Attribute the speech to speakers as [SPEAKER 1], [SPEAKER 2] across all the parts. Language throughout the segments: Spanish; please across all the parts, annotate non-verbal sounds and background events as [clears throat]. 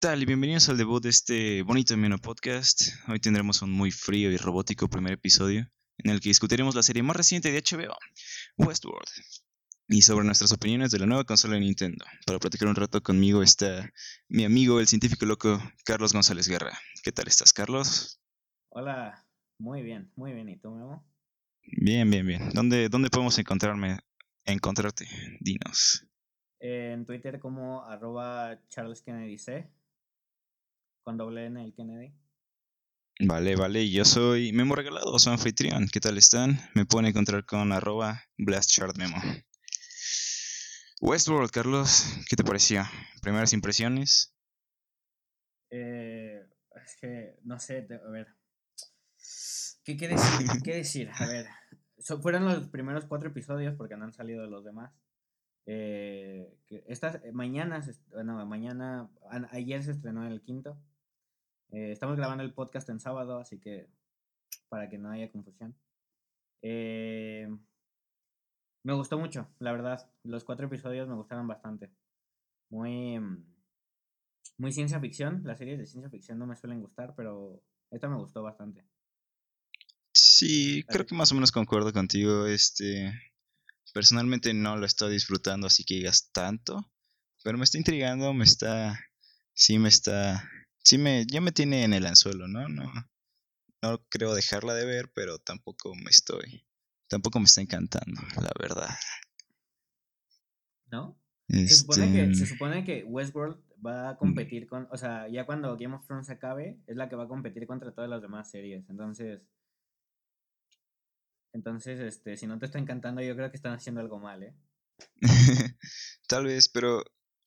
[SPEAKER 1] tal? Y bienvenidos al debut de este bonito y podcast. Hoy tendremos un muy frío y robótico primer episodio en el que discutiremos la serie más reciente de HBO, Westworld, y sobre nuestras opiniones de la nueva consola de Nintendo. Para platicar un rato conmigo está mi amigo, el científico loco, Carlos González Guerra. ¿Qué tal estás, Carlos?
[SPEAKER 2] Hola, muy bien, muy bien. ¿Y tú, Memo?
[SPEAKER 1] Bien, bien, bien. ¿Dónde, dónde podemos encontrarme, encontrarte? Dinos.
[SPEAKER 2] En Twitter como arroba Charles Kennedy C con doble N el Kennedy.
[SPEAKER 1] Vale, vale, yo soy Memo Regalado, soy anfitrión. ¿Qué tal están? Me pueden encontrar con arroba. Westworld, Carlos, ¿qué te pareció? ¿Primeras impresiones?
[SPEAKER 2] Eh, es que, no sé, a ver. ¿Qué, qué, decir? [laughs] ¿Qué decir? A ver, fueron los primeros cuatro episodios porque no han salido los demás. Eh, estas, mañana, bueno, mañana, ayer se estrenó el quinto. Eh, estamos grabando el podcast en sábado, así que para que no haya confusión. Eh, me gustó mucho, la verdad. Los cuatro episodios me gustaron bastante. Muy, muy ciencia ficción. Las series de ciencia ficción no me suelen gustar, pero esta me gustó bastante.
[SPEAKER 1] Sí, creo que más o menos concuerdo contigo. Este, personalmente no lo estoy disfrutando, así que digas tanto, pero me está intrigando, me está, sí me está sí me, ya me tiene en el anzuelo, ¿no? No, no creo dejarla de ver, pero tampoco me estoy, tampoco me está encantando, la verdad.
[SPEAKER 2] ¿No? Se, supone que, se este supone que Westworld va a competir con, o sea, ya cuando Game of Thrones acabe, es la que va a competir contra todas las demás series. Entonces, entonces, este, si no te está encantando, yo creo que están haciendo algo mal, ¿eh? [laughs]
[SPEAKER 1] Tal vez, pero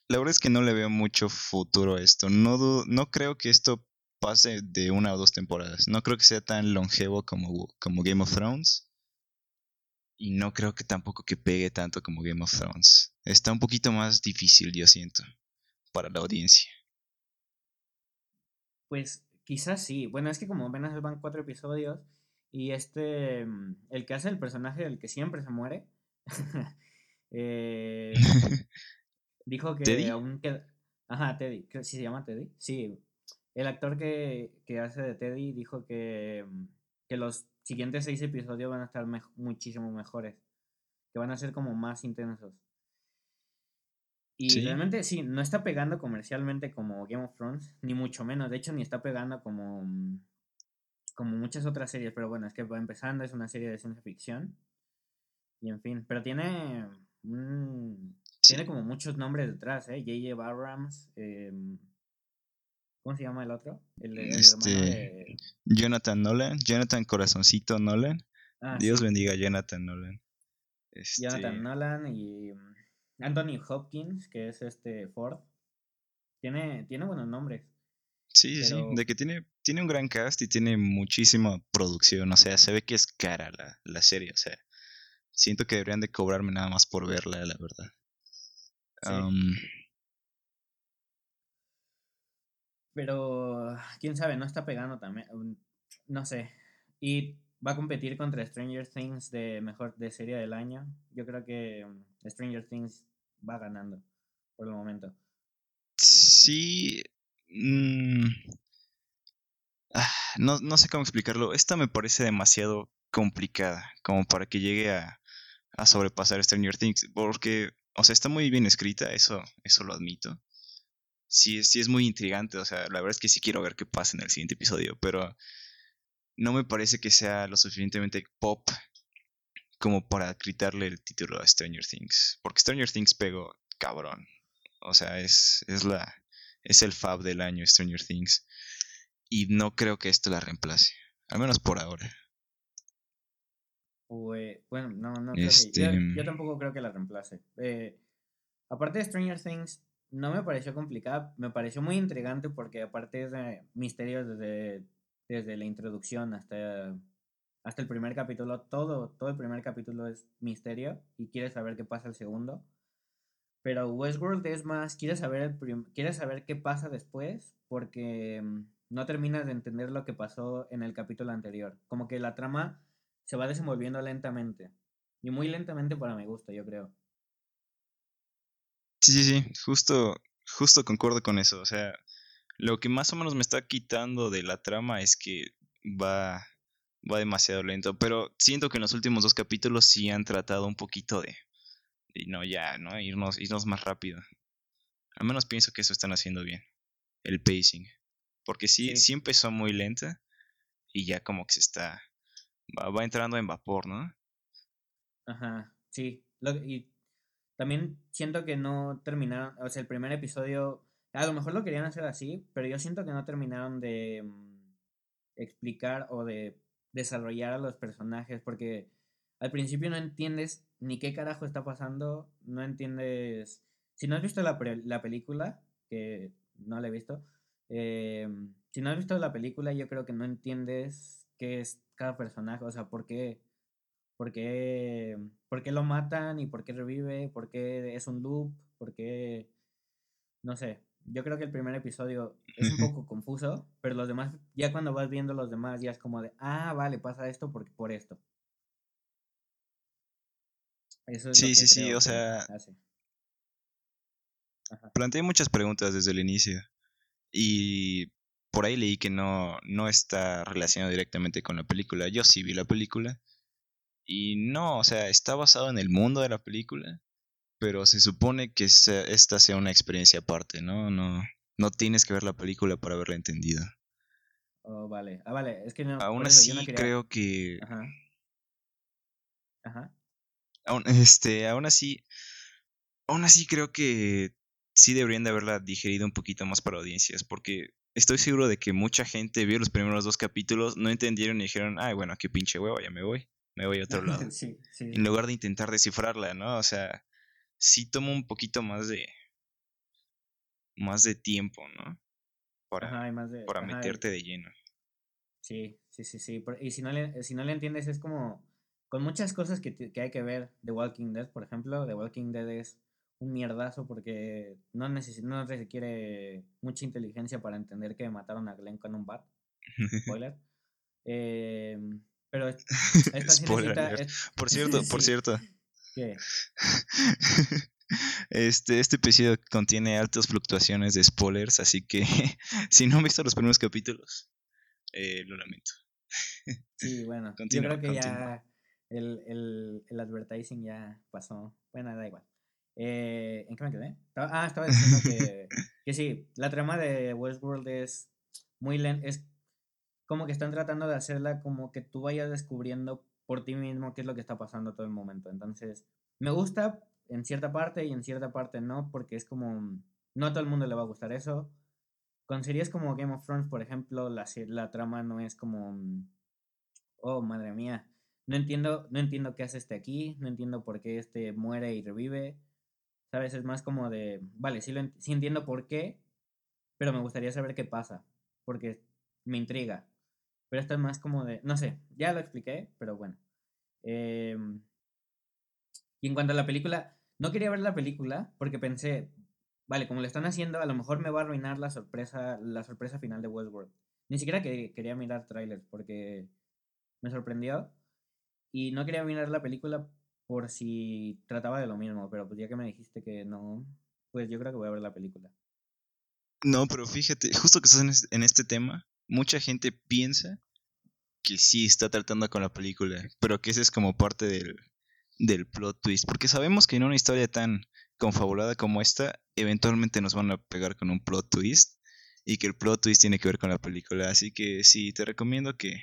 [SPEAKER 1] la verdad es que no le veo mucho futuro a esto. No, no creo que esto pase de una o dos temporadas. No creo que sea tan longevo como, como Game of Thrones. Y no creo que tampoco que pegue tanto como Game of Thrones. Está un poquito más difícil, yo siento, para la audiencia.
[SPEAKER 2] Pues quizás sí. Bueno, es que como apenas van cuatro episodios y este, mm, el que hace el personaje del que siempre se muere, [laughs] eh, [laughs] Dijo que aún queda... Ajá, Teddy. ¿Sí se llama Teddy? Sí. El actor que, hace de Teddy dijo que, mm, que los siguientes seis episodios van a estar muchísimo mejores. Que van a ser como más intensos. Y realmente sí, no está pegando comercialmente como Game of Thrones, ni mucho menos. De hecho, ni está pegando como, mm, como muchas otras series. Pero bueno, es que va empezando, es una serie de ciencia ficción. Y en fin, pero tiene un, tiene como muchos nombres detrás, ¿eh? J.J. Abrams. Em, ¿Cómo se llama el otro? El,
[SPEAKER 1] este, Jonathan Nolan. Jonathan Corazoncito Nolan. Ah, Dios bendiga a Jonathan Nolan.
[SPEAKER 2] Este... Jonathan Nolan y mm, Anthony Hopkins, que es este Ford. Tiene, tiene buenos nombres.
[SPEAKER 1] Sí, sí, de que tiene, tiene un gran cast y tiene muchísima producción. O sea, se ve que es cara la, la serie. O sea, siento que deberían de cobrarme nada más por verla, la verdad.
[SPEAKER 2] Pero, quién sabe, no está pegando también. Um, no sé. Y va a competir contra Stranger Things de mejor de serie del año. Yo creo que um, Stranger Things va ganando por el momento.
[SPEAKER 1] Sí. Mm, ah, no, no sé cómo explicarlo. Esta me parece demasiado complicada como para que llegue a, a sobrepasar Stranger Things. Porque o sea, está muy bien escrita, eso, eso lo admito. Sí, sí es muy intrigante, o sea, la verdad es que sí quiero ver qué pasa en el siguiente episodio, pero no me parece que sea lo suficientemente pop como para gritarle el título a Stranger Things. Porque Stranger Things pegó cabrón. O sea, es, es la. es el fab del año Stranger Things. Y no creo que esto la reemplace. Al menos por ahora.
[SPEAKER 2] Bueno, no, no creo que, yo, este tampoco creo que la reemplace. Eh, aparte de Stranger Things, no me pareció complicada, me pareció muy intrigante porque aparte de misterios desde, desde la introducción hasta, hasta el primer capítulo, todo, todo el primer capítulo es misterio y quieres saber qué pasa el segundo. Pero Westworld es más, quieres saber, el quieres saber qué pasa después porque mm, no terminas de entender lo que pasó en el capítulo anterior. Como que la trama se va desenvolviendo lentamente. Y muy lentamente para mi gusto, yo creo.
[SPEAKER 1] Sí, sí, sí, justo, justo concuerdo con eso. O sea, Lo que más o menos me está quitando de la trama es que va, va demasiado lento. Pero siento que en los últimos dos capítulos sí han tratado un poquito de. Y no, ya, ¿no? Irnos, irnos más rápido. Al menos pienso que eso están haciendo bien. El pacing. Porque sí, sí, empezó muy lenta. Y ya como que se está. Va, va entrando en vapor, ¿no?
[SPEAKER 2] Ajá, sí. y también siento que no terminaron. O sea, el primer episodio. A lo mejor lo querían hacer así, pero yo siento que no terminaron de mm, explicar o de desarrollar a los personajes. Porque al principio no entiendes ni qué carajo está pasando. No entiendes si no has visto la, la película, que no la he visto, eh, si no has visto la película, yo creo que no entiendes qué es cada personaje, o sea, por qué, por qué, por qué lo matan y por qué revive, por qué es un loop, por qué, no sé. Yo creo que el primer episodio es un [laughs] poco confuso, pero los demás, ya cuando vas viendo los demás, ya es como de, ah, vale, pasa esto por, por esto.
[SPEAKER 1] Eso es sí, sí, sí, o sea, Planteé muchas preguntas desde el inicio y por ahí leí que no, no está relacionado directamente con la película. Yo sí vi la película y no, o sea, está basado en el mundo de la película, pero se supone que esta sea una experiencia aparte, ¿no? No, no tienes que ver la película para haberla entendido.
[SPEAKER 2] Oh, vale. Ah, vale, es que no.
[SPEAKER 1] Aún así creo que... Ajá. Ajá. Aún, [laughs] este, aún así... Aún así creo que sí deberían de haberla digerido un poquito más para audiencias, porque estoy seguro de que mucha gente vio los primeros dos capítulos, no entendieron y dijeron, ay, bueno, qué pinche huevo, ya me voy, me voy a otro [laughs] lado. En lugar de intentar descifrarla, ¿no? O sea, sí toma un poquito más de más de tiempo, ¿no? Para, para meterte de lleno.
[SPEAKER 2] Sí, sí, sí, sí. Y si no le, si no le entiendes, es como con muchas cosas que, que hay que ver. The Walking Dead, por ejemplo, The Walking Dead es un mierdazo porque no, no requiere mucha inteligencia para entender que mataron a Glenn con un bat. [laughs] Spoiler. Eh, pero esta [laughs]
[SPEAKER 1] Spoiler. Por [laughs] cierto, por cierto. ¿Qué? Este, este episodio contiene altas fluctuaciones de spoilers, así que si no han visto los primeros capítulos, eh, lo lamento.
[SPEAKER 2] Sí, bueno, yo creo que ya el, el, el advertising ya pasó. Bueno, da igual. Eh, ¿En qué me quedé? Ah, estaba diciendo que, que sí, la trama de Westworld es muy lenta, es como que están tratando de hacerla como que tú vayas descubriendo por ti mismo qué es lo que está pasando todo el momento. Entonces, me gusta en cierta parte y en cierta parte no, porque es como, no a todo el mundo le va a gustar eso. Con series como Game of Thrones, por ejemplo, la, la trama no es como, oh, madre mía, no entiendo, no entiendo qué hace este aquí, no entiendo por qué este muere y revive ¿Sabes? Es más como de, vale, sí, lo entiendo por qué, pero me gustaría saber qué pasa, porque me intriga. Pero esto es más como de, no sé, ya lo expliqué, pero bueno. Em, y en cuanto a la película, no quería ver la película porque pensé, vale, como le están haciendo, a lo mejor me va a arruinar la sorpresa, la sorpresa final de Westworld. Ni siquiera que, quería mirar trailers porque me sorprendió. Y no quería mirar la película por si trataba de lo mismo, pero pues ya que me dijiste que no, pues yo creo que voy a ver la película.
[SPEAKER 1] No, pero fíjate, justo que estás en este tema, mucha gente piensa que sí está tratando con la película, pero que ese es como parte del, del plot twist, porque sabemos que en una historia tan confabulada como esta, eventualmente nos van a pegar con un plot twist y que el plot twist tiene que ver con la película, así que sí, te recomiendo que,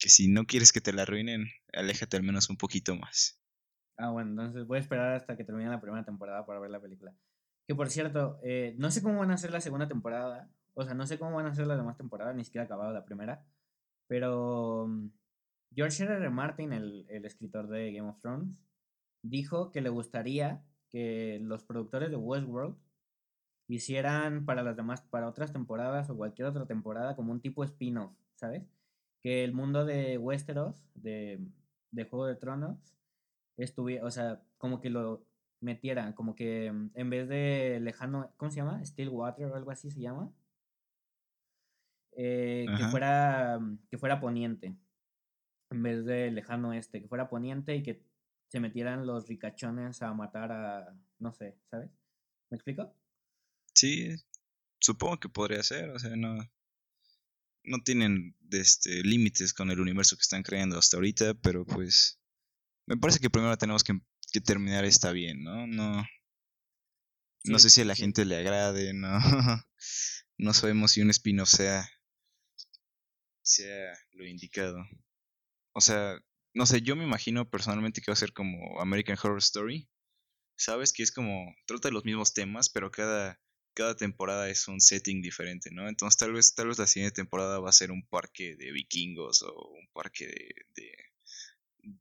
[SPEAKER 1] que si no quieres que te la arruinen, aléjate al menos un poquito más.
[SPEAKER 2] Ah, bueno, entonces voy a esperar hasta que termine la primera temporada para ver la película. Que por cierto, eh, no sé cómo van a ser la segunda temporada. O sea, no sé cómo van a ser las demás temporadas, ni siquiera acabado la primera. Pero mm, George R. R. Martin, el, el escritor de Game of Thrones, dijo que le gustaría que los productores de Westworld hicieran para las demás, para otras temporadas o cualquier otra temporada como un tipo spin-off, ¿sabes? Que el mundo de Westeros, de, de Juego de Tronos, estuviera, o sea, como que lo metieran, como que mm, en vez de lejano, ¿cómo se llama? Stillwater o algo así se llama. Eh, que fuera mm, que fuera poniente en vez de lejano este que fuera poniente y que se metieran los ricachones a matar a no sé sabes me explico
[SPEAKER 1] sí supongo que podría ser, o sea, no, no tienen este, límites con el universo que están creando hasta ahorita, pero pues me parece que primero tenemos que, terminar esta bien, ¿no? No, no sé si a la gente le agrade, no, [laughs] no sabemos si un spin-off sea, sea lo indicado. O sea, no sé, yo me imagino personalmente que va a ser como American Horror Story. Sabes que es como, trata de los mismos temas, pero cada, cada temporada es un setting diferente, ¿no? Entonces tal vez, tal vez la siguiente temporada va a ser un parque de vikingos o un parque de, de,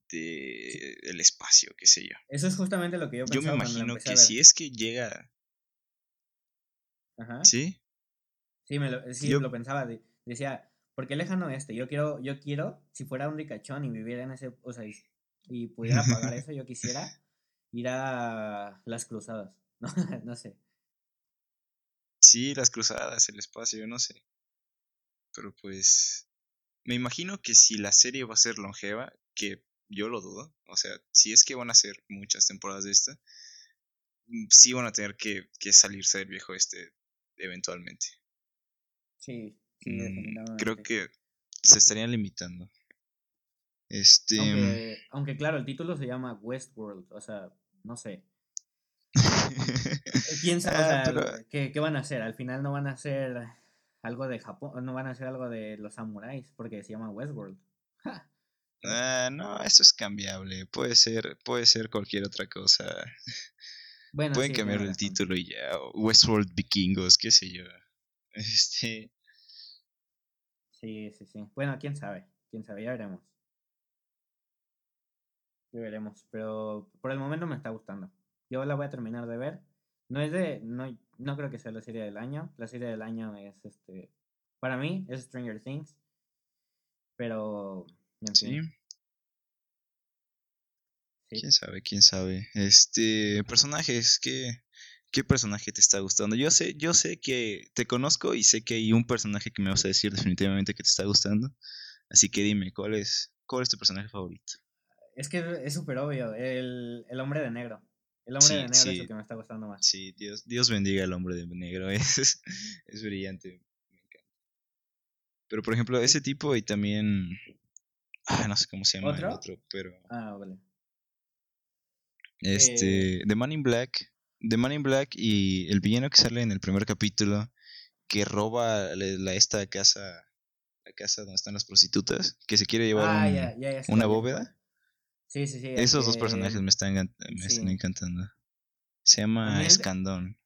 [SPEAKER 1] el espacio, qué sé yo.
[SPEAKER 2] Eso es justamente lo que yo pensaba.
[SPEAKER 1] Yo me imagino que si es que llega...
[SPEAKER 2] Ajá. ¿Sí? Sí, me lo, sí, lo pensaba. decía, porque lejano este, yo quiero, yo quiero, si fuera un ricachón y viviera en ese, o sea, y, pudiera pagar eso, yo quisiera [laughs] ir a las cruzadas, [laughs] no, no sé.
[SPEAKER 1] Sí, las cruzadas, el espacio, yo no sé. Pero pues, me imagino que si la serie va a ser longeva, que yo lo dudo, o sea, si es que van a ser muchas temporadas de esta, mm, sí van a tener que, que salirse del viejo este eventualmente.
[SPEAKER 2] Sí,
[SPEAKER 1] Mm, creo que se estarían limitando. Este.
[SPEAKER 2] Aunque, claro, el título se llama Westworld, o sea, no sé. [laughs] ¿Quién sabe ah, ¿qué, van a hacer? Al final no van a hacer algo de Japón, no van a hacer algo de los samuráis, porque se llama Westworld.
[SPEAKER 1] Ah, no, eso es cambiable. Puede ser, puede ser cualquier otra cosa. Bueno, Pueden cambiar el título y ya. Westworld Vikingos, qué sé yo. [laughs] Este.
[SPEAKER 2] Sí, sí, sí. Bueno, quién sabe, quién sabe, ya veremos. Ya veremos, pero por el momento me está gustando. Yo la voy a terminar de ver. No es de, no, no creo que sea la serie del año. La serie del año es este, para mí es Stranger Things. Pero,
[SPEAKER 1] sí. Sí. Quién sabe, quién sabe. Este, personajes que ¿Qué personaje te está gustando? Yo sé, yo sé que te conozco y sé que hay un personaje que me vas a decir definitivamente que te está gustando. Así que dime, ¿cuál es, cuál es tu personaje favorito?
[SPEAKER 2] Es que es súper obvio, el, hombre de negro. El hombre de negro es el que me está gustando más.
[SPEAKER 1] Sí, Dios, Dios bendiga al hombre de negro, [laughs] es, es brillante, me encanta. Pero por ejemplo, ese tipo y también... Ah, no sé cómo se llama el otro, pero...
[SPEAKER 2] Ah, vale.
[SPEAKER 1] Este, eh... The Man in Black The Man in Black y el villano que sale en el primer capítulo que roba la, esta casa la casa donde están las prostitutas que se quiere llevar ah, una bóveda.
[SPEAKER 2] Sí sí sí
[SPEAKER 1] esos dos personajes me están me están encantando. Se llama Escandón.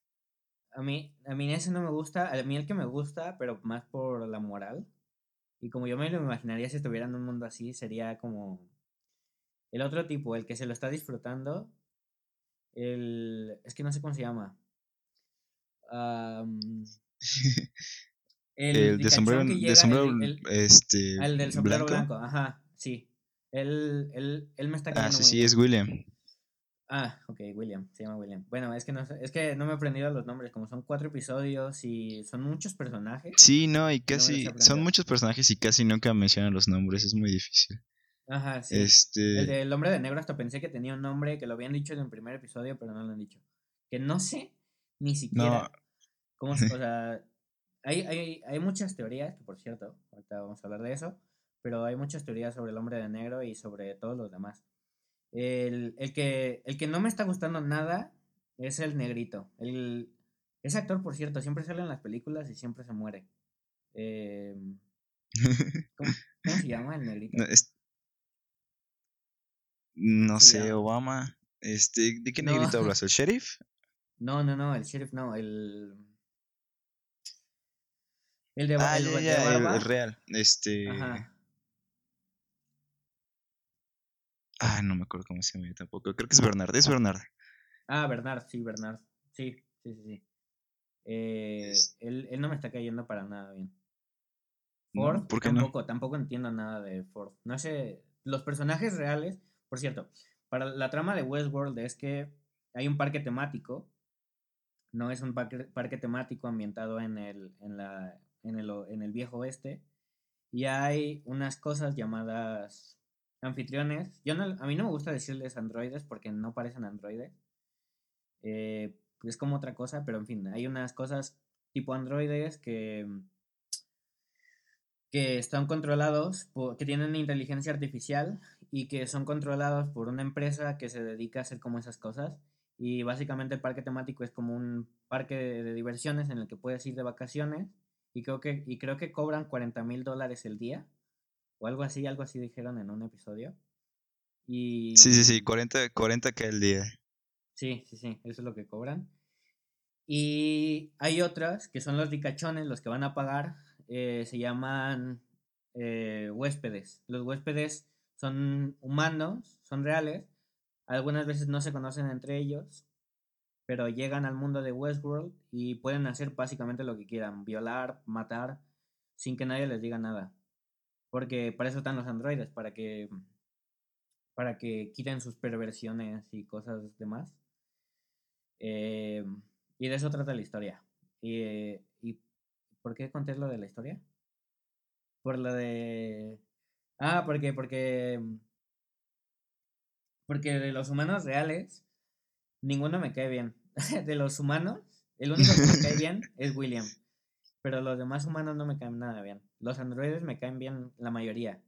[SPEAKER 2] a mí a mí ese no me gusta a mí el que me gusta pero más por la moral y como yo me lo imaginaría si estuviera en un mundo así sería como el otro tipo el que se lo está disfrutando el, es que no sé cómo se llama.
[SPEAKER 1] el, de sombrero, de sombrero este,
[SPEAKER 2] el del sombrero blanco. ajá, sí. Él, él, él me está
[SPEAKER 1] Ah, sí, sí, es William.
[SPEAKER 2] Ah, ok, William, se llama William. Bueno, es que no, es que no me he aprendido los nombres, como son cuatro episodios y son muchos personajes.
[SPEAKER 1] Sí, no, y casi, son muchos personajes y casi nunca mencionan los nombres, es muy difícil.
[SPEAKER 2] Ajá, sí.
[SPEAKER 1] Este...
[SPEAKER 2] El del hombre de negro hasta pensé que tenía un nombre que lo habían dicho en el primer episodio, pero no lo han dicho. Que no sé ni siquiera cómo, o sea, hay, hay, hay muchas teorías, que por cierto, ahorita vamos a hablar de eso, pero hay muchas teorías sobre el hombre de negro y sobre todos los demás. El, el, que, el que no me está gustando nada es el negrito. El, ese actor, por cierto, siempre sale en las películas y siempre se muere. [laughs] Eh, ¿cómo, se llama el negrito?
[SPEAKER 1] No sé, Obama. Este, ¿De qué negrito hablas? ¿El sheriff?
[SPEAKER 2] No, no, no, el sheriff no, el. El
[SPEAKER 1] de, ah, el, el, real. Este. Ajá. Ah, no me acuerdo cómo se llama tampoco. Creo que es Bernard. Es Bernard.
[SPEAKER 2] Ah, Bernard, sí, Bernard. Sí, sí, sí, sí. Eh, él, él, no me está cayendo para nada bien. Ford, ¿por qué tampoco, tampoco entiendo nada de Ford. No sé, los personajes reales por cierto, para la trama de Westworld es que hay un parque temático, no es un parque, temático ambientado en el, en, la, en, el, en el viejo oeste, y hay unas cosas llamadas anfitriones. Yo a mí no me gusta decirles androides porque no parecen androides. Eh, es como otra cosa, pero en fin, hay unas cosas tipo androides que, que están controlados, que tienen inteligencia artificial y que son controlados por una empresa que se dedica a hacer como esas cosas. Y básicamente el parque temático es como un parque de, diversiones en el que puedes ir de vacaciones y creo que, y creo que cobran 40 mil dólares el día o algo así, algo así dijeron en un episodio.
[SPEAKER 1] Y... Sí, sí, sí, 40, 40 que el día.
[SPEAKER 2] Sí, sí, sí, eso es lo que cobran. Y hay otras que son los ricachones, los que van a pagar, eh, se llaman eh, huéspedes. Los huéspedes son humanos, son reales, algunas veces no se conocen entre ellos, pero llegan al mundo de Westworld y pueden hacer básicamente lo que quieran, violar, matar, sin que nadie les diga nada. Porque para eso están los androides, para que para que quiten sus perversiones y cosas demás. Eh, y de eso trata la historia. Y, y, ¿por qué conté lo de la historia? Por lo de... Ah, porque, porque... Porque de los humanos reales, ninguno me cae bien. [laughs] de los humanos, el único que me cae [laughs] bien es William. Pero los demás humanos no me caen nada bien. Los androides me caen bien la mayoría.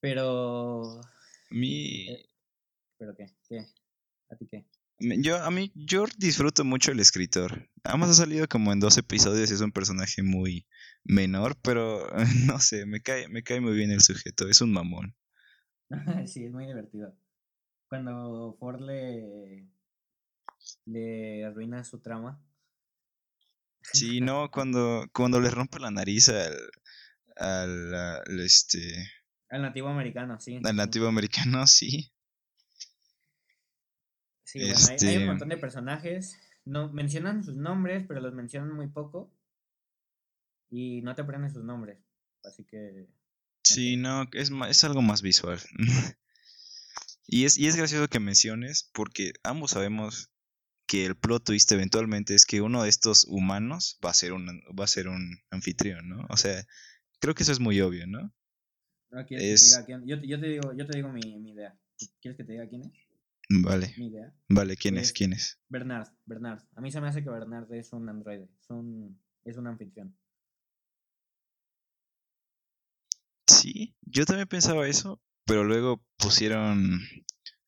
[SPEAKER 2] Pero.
[SPEAKER 1] Mi.
[SPEAKER 2] Eh, ¿Pero qué? ¿Qué? ¿A ti qué?
[SPEAKER 1] Yo, a mí, yo disfruto mucho el escritor. Además ha salido como en dos episodios y es un personaje muy menor, pero [laughs] no sé, me cae, me cae muy bien el sujeto, es un mamón. [laughs]
[SPEAKER 2] sí, es muy divertido. Cuando Ford le, le arruina su trama.
[SPEAKER 1] Sí, [laughs] no, cuando, cuando le rompe la nariz al, al, este...
[SPEAKER 2] Al nativo americano, sí.
[SPEAKER 1] Al nativo americano, sí.
[SPEAKER 2] Sí, hay, un este montón de personajes. No, mencionan sus nombres, pero los mencionan muy poco. Y no te aprenden sus nombres. Así que.
[SPEAKER 1] Sí, no, es, es algo más visual. [laughs] y, es, y es gracioso que menciones, porque ambos sabemos que el plot twist eventualmente es que uno de estos humanos va a ser un, va a ser un anfitrión, ¿no? O sea, creo que eso es muy obvio, ¿no?
[SPEAKER 2] no es... te diga Yo, yo, te digo, yo te digo mi, mi idea. ¿Quieres que te diga quién es?
[SPEAKER 1] Vale. Vale, ¿quién es? ¿Quién es?
[SPEAKER 2] Bernard, Bernard. A mí se me hace que Bernard es un androide, es un, es un anfitrión.
[SPEAKER 1] Sí, yo también pensaba eso, pero luego pusieron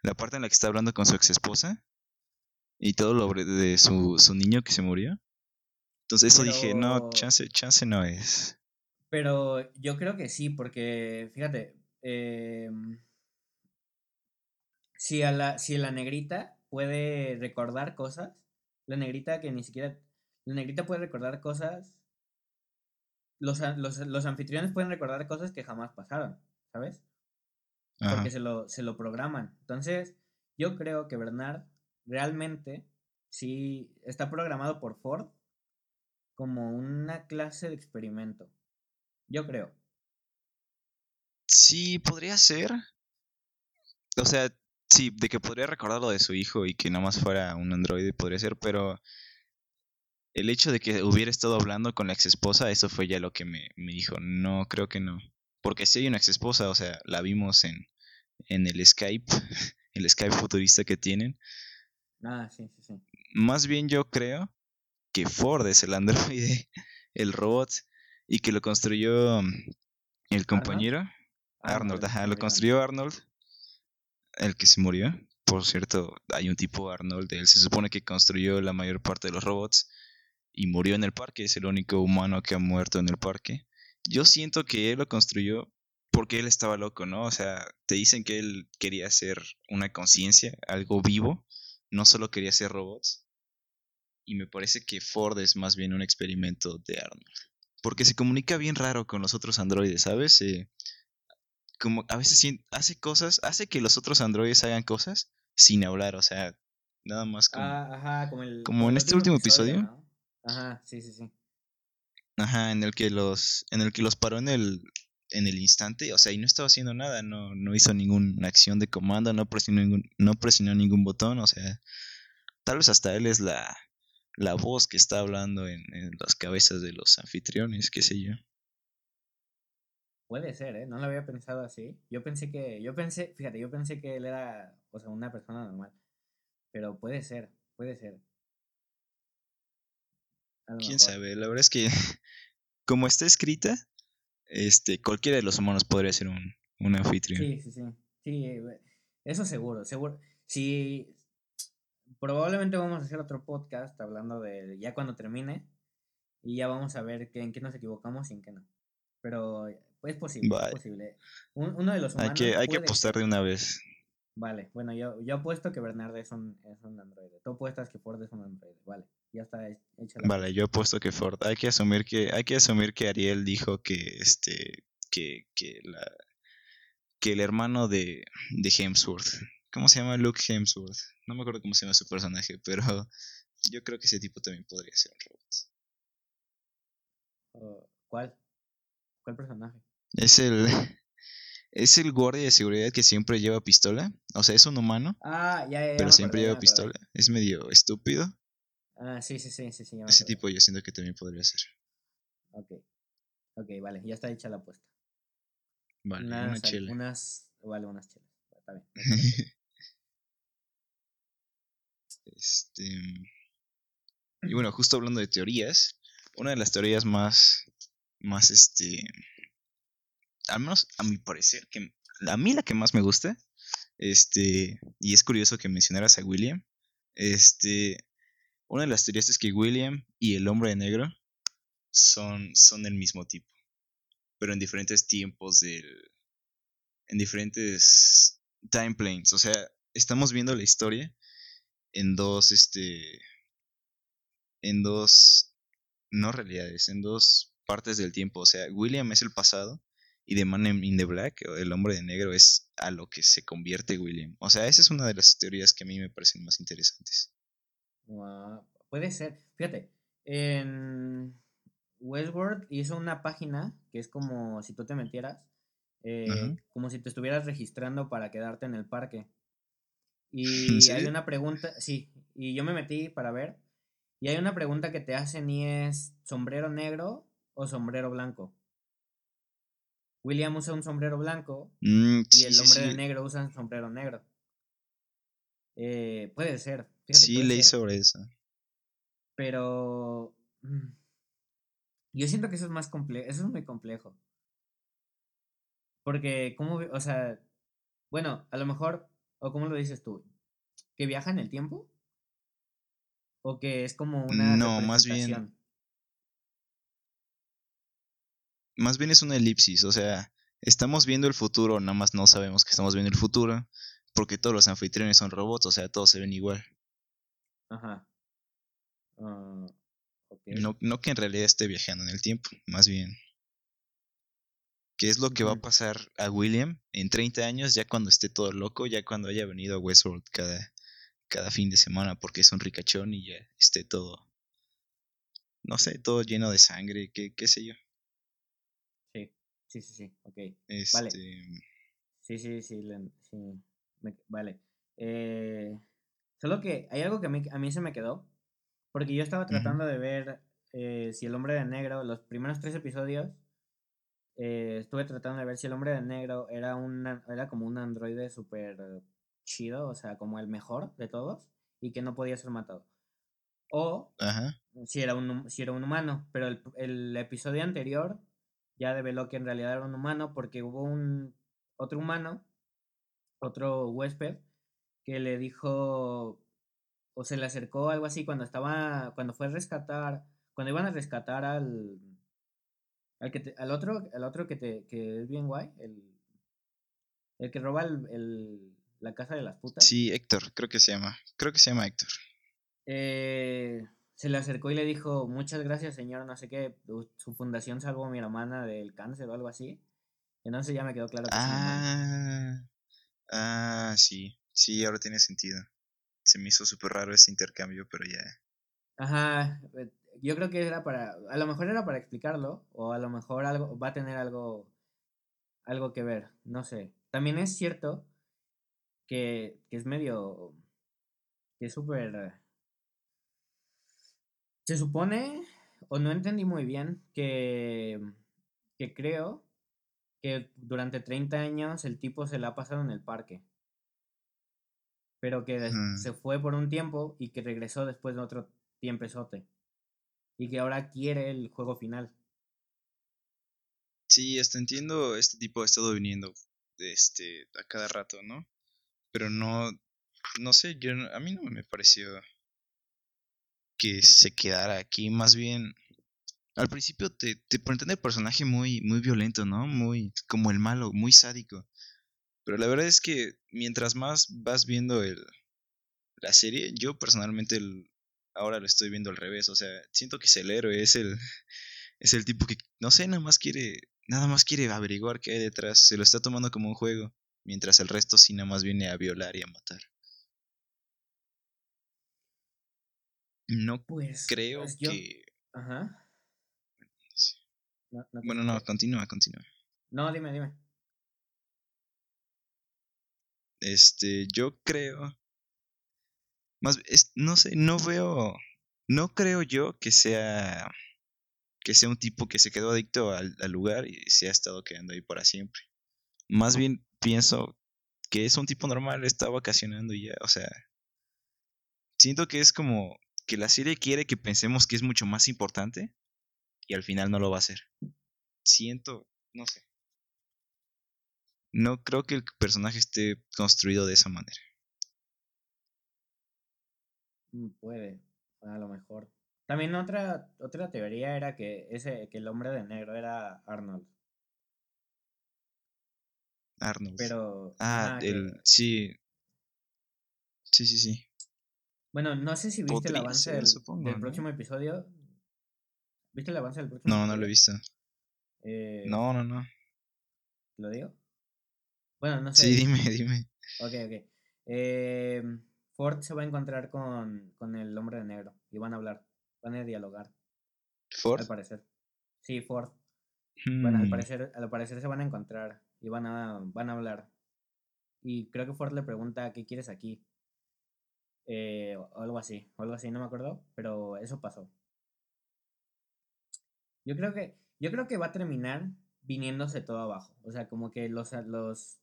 [SPEAKER 1] la parte en la que está hablando con su ex esposa y todo lo de su, su niño que se murió. Entonces eso dije, no, chance, chance no es.
[SPEAKER 2] Pero yo creo que sí, porque fíjate, eh, si, a la, si la negrita puede recordar cosas, la negrita que ni siquiera, la negrita puede recordar cosas, los, los, anfitriones pueden recordar cosas que jamás pasaron, ¿sabes? Porque se lo, se lo programan. Entonces, yo creo que Bernard realmente sí está programado por Ford como una clase de experimento. Yo creo.
[SPEAKER 1] Sí, podría ser. O sea, Sí, de que podría recordar lo de su hijo y que nada más fuera un androide podría ser, pero el hecho de que hubiera estado hablando con la ex esposa, eso fue ya lo que me, dijo. No, creo que no. Porque si hay una ex esposa, o sea, la vimos en, en el Skype, [laughs] el Skype futurista que tienen.
[SPEAKER 2] Ah, sí, sí, sí.
[SPEAKER 1] Más bien yo creo que Ford es el androide, [laughs] el robot, y que lo construyó el compañero. Arnold, ajá, lo construyó Arnold el que se murió. Por cierto, hay un tipo Arnold, él se supone que construyó la mayor parte de los robots y murió en el parque, es el único humano que ha muerto en el parque. Yo siento que él lo construyó porque él estaba loco, ¿no? O sea, te dicen que él quería ser una conciencia, algo vivo, no solo quería ser robots. Y me parece que Ford es más bien un experimento de Arnold. Porque se comunica bien raro con los otros androides, ¿sabes? Eh, como a veces hace cosas, hace que los otros androides hagan cosas sin hablar, o sea, nada más como,
[SPEAKER 2] ah, ajá, como, el,
[SPEAKER 1] como en este último episodio.
[SPEAKER 2] Ajá, sí, sí, sí.
[SPEAKER 1] Ajá, en el que los, en el que los paró en el, en el instante, o sea, y no estaba haciendo nada, no, no hizo ninguna acción de comando, no presionó ningún, no presionó ningún botón, o sea, tal vez hasta él es la, la voz que está hablando en, en las cabezas de los anfitriones, qué sé yo.
[SPEAKER 2] Puede ser, ¿eh? No lo había pensado así. Yo pensé que, yo pensé, fíjate, yo pensé que él era, o sea, una persona normal. Pero puede ser, puede ser.
[SPEAKER 1] Quién sabe, la verdad es que [laughs] como está escrita, este, cualquiera de los humanos podría ser un, un anfitrión.
[SPEAKER 2] Sí, sí, sí. Sí, eso seguro, seguro. Sí, probablemente vamos a hacer otro podcast hablando de ya cuando termine y ya vamos a ver en qué nos equivocamos y en qué no. Pero es posible, es posible. uno de los
[SPEAKER 1] humanos Hay que, hay que apostar de una vez.
[SPEAKER 2] Vale, bueno, yo, yo apuesto que Bernard es un, es un androide. Tú apuestas que Ford es un androide. Vale, ya está hecha
[SPEAKER 1] la Vale, yo apuesto que Ford. Hay que asumir que, hay que asumir que Ariel dijo que este que, que la que el hermano de, de Hemsworth. ¿Cómo se llama Luke Hemsworth? No me acuerdo cómo se llama su personaje, [laughs] pero yo creo que ese tipo también podría ser un robot.
[SPEAKER 2] Oh, ¿Cuál? ¿Cuál personaje?
[SPEAKER 1] Es el es el guardia de seguridad que siempre lleva pistola. O sea, es un humano.
[SPEAKER 2] Ah, ya, ya.
[SPEAKER 1] pero siempre lleva pistola. Es medio estúpido.
[SPEAKER 2] Ah, sí, sí, sí, sí, sí
[SPEAKER 1] Ese tipo yo siento que también podría ser.
[SPEAKER 2] Ok. Ok, vale, ya está hecha la apuesta.
[SPEAKER 1] Vale, unas, una chela.
[SPEAKER 2] Unas, vale, unas chelas. Está bien. [laughs]
[SPEAKER 1] este. Y bueno, justo hablando de teorías, una de las teorías más, más este, al menos a mi parecer, que a mí la que más me gusta, este, y es curioso que mencionaras a William, este, una de las teorías es que William y el hombre de negro son, son del mismo tipo, pero en diferentes tiempos del, en diferentes time planes, o sea, estamos viendo la historia en dos, este, en dos, no realidades, en dos partes del tiempo, o sea, William es el pasado y The Man in the Black, el hombre de negro, es a lo que se convierte William. O sea, esa es una de las teorías que a mí me parecen más interesantes.
[SPEAKER 2] Puede ser. Fíjate, en Westworld hizo una página que es como si tú te metieras, eh, como si te estuvieras registrando para quedarte en el parque. [laughs] Y hay una pregunta, sí, y yo me metí para ver, y hay una pregunta que te hacen y es sombrero negro o sombrero blanco. William usa un sombrero blanco mm, y el hombre de negro usa un sombrero negro. Eh, puede ser.
[SPEAKER 1] Sí, leí sobre eso.
[SPEAKER 2] Pero mm, yo siento que eso es más complejo. Eso es muy complejo. Porque, ¿cómo? O sea, bueno, a lo mejor, o cómo lo dices tú, que viaja en el tiempo. O que es como una.
[SPEAKER 1] No, más bien más bien es una elipsis, o sea, estamos viendo el futuro, nada más no sabemos que estamos viendo el futuro, porque todos los anfitriones son robots, o sea, todos se ven igual.
[SPEAKER 2] Ajá. Ah,
[SPEAKER 1] no, no que en realidad esté viajando en el tiempo, más bien. ¿Qué es lo que va a pasar a William en 30 años, ya cuando esté todo loco, ya cuando haya venido a Westworld cada, cada fin de semana, porque es un ricachón y ya esté todo, no sé, todo lleno de sangre, qué, qué sé yo.
[SPEAKER 2] Sí, sí, sí, ok. Vale. Este, sí, sí, sí, vale. Eh, solo que hay algo que a mí, a mí se me quedó, porque yo estaba tratando de ver eh, si el hombre de negro, los primeros tres episodios, eh, estuve tratando de ver si el hombre de negro era, una, era como un androide súper chido, o sea, como el mejor de todos, y que no podía ser matado. O Si, era un, si era un humano, pero el, el episodio anterior ya develó que en realidad era un humano porque hubo un otro humano, otro huésped, que le dijo o se le acercó algo así cuando estaba, cuando fue a rescatar, cuando iban a rescatar al, al, que al otro, al otro que, te, que es bien guay, el, el que roba el, la casa de las putas.
[SPEAKER 1] Sí, Héctor, creo que se llama, creo que se llama Héctor.
[SPEAKER 2] Eh, se le acercó y le dijo, muchas gracias señor, no sé qué, su fundación salvó a mi hermana del cáncer o algo así. Entonces ya me quedó claro que
[SPEAKER 1] Ah, ah sí, sí, ahora tiene sentido. Se me hizo súper raro ese intercambio, pero ya.
[SPEAKER 2] Ajá, eh, yo creo que era para, a lo mejor era para explicarlo, o a lo mejor algo, va a tener algo, algo que ver, no sé. También es cierto que, que es medio, que es súper se supone, o no entendí muy bien, que, que creo que durante 30 años el tipo se la ha pasado en el parque. Pero que se fue por un tiempo y que regresó después de otro tiempo sote. y que ahora quiere el juego final.
[SPEAKER 1] Sí, hasta entiendo, este tipo ha estado viniendo este, a cada rato, ¿no? Pero no, no sé, yo, a mí no me pareció que se quedara aquí, más bien, al principio te, te ponen el personaje muy, muy violento, ¿no? Muy, como el malo, muy sádico. Pero la verdad es que mientras más vas viendo el, la serie, yo personalmente el, ahora lo estoy viendo al revés. O sea, siento que es el héroe, es el, es el tipo que, no sé, nada más quiere, nada más quiere averiguar qué hay detrás. Se lo está tomando como un juego, mientras el resto sí nada más viene a violar y a matar. No pues, creo pues que. Ajá. bueno, no, continúa, continúa.
[SPEAKER 2] No, dime, dime.
[SPEAKER 1] Este, yo creo más, no sé, no veo, no creo yo que sea, que sea un tipo que se quedó adicto al, lugar y se ha estado quedando ahí para siempre. Más bien pienso que es un tipo normal, está vacacionando y ya, o sea, siento que es como que la serie quiere que pensemos que es mucho más importante y al final no lo va a hacer. Siento, no sé. No creo que el personaje esté construido de esa manera.
[SPEAKER 2] Mm, puede, a lo mejor. También otra, otra teoría era que ese, que el hombre de negro era Arnold.
[SPEAKER 1] Arnold. Pero. Ah, el. Sí. Sí, sí, sí.
[SPEAKER 2] Bueno, no sé si viste el avance del, próximo episodio. ¿Viste el avance del próximo
[SPEAKER 1] No, no lo he visto. Eh, no, no, no.
[SPEAKER 2] ¿Lo digo? Bueno, no sé.
[SPEAKER 1] Sí, dime, dime.
[SPEAKER 2] Ok, ok. Eh, Ford se va a encontrar con, con el hombre de negro y van a hablar, van a dialogar. ¿Ford? Al parecer. Sí, Ford. Bueno, al hmm. parecer, al parecer se van a encontrar y van a, van a hablar. Y creo que Ford le pregunta, ¿qué quieres aquí? Eh, o algo así, o algo así, no me acuerdo, pero eso pasó. Yo creo que, yo creo que va a terminar viniéndose todo abajo. O sea, como que los, los,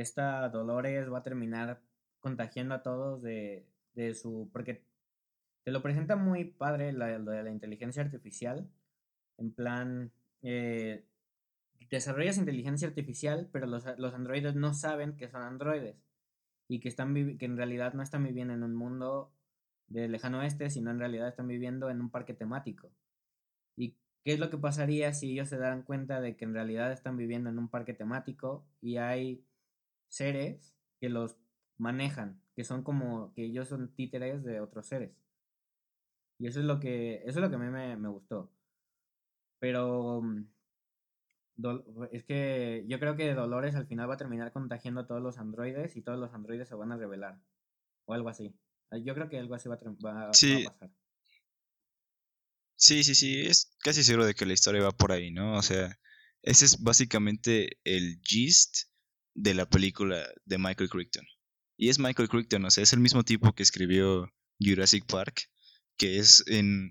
[SPEAKER 2] esta Dolores va a terminar contagiando a todos de, de su... porque te lo presenta muy padre lo de la inteligencia artificial. En plan, eh, desarrollas inteligencia artificial, pero los, los, androides no saben que son androides y que, están que en realidad no están viviendo en un mundo de lejano oeste, sino en realidad están viviendo en un parque temático. ¿Y qué es lo que pasaría si ellos se dan cuenta de que en realidad están viviendo en un parque temático y hay seres que los manejan, que son como que ellos son títeres de otros seres. Y eso es lo que, eso es lo que a mí me, gustó. Pero mm, es que yo creo que Dolores al final va a terminar contagiando a todos los androides y todos los androides se van a revelar. O algo así. Yo creo que algo así va a, va, sí. a pasar.
[SPEAKER 1] Sí, sí, sí, es casi seguro de que la historia va por ahí, ¿no? O sea, ese es básicamente el gist de la película de Michael Crichton. Y es Michael Crichton, o sea, es el mismo tipo que escribió Jurassic Park, que es en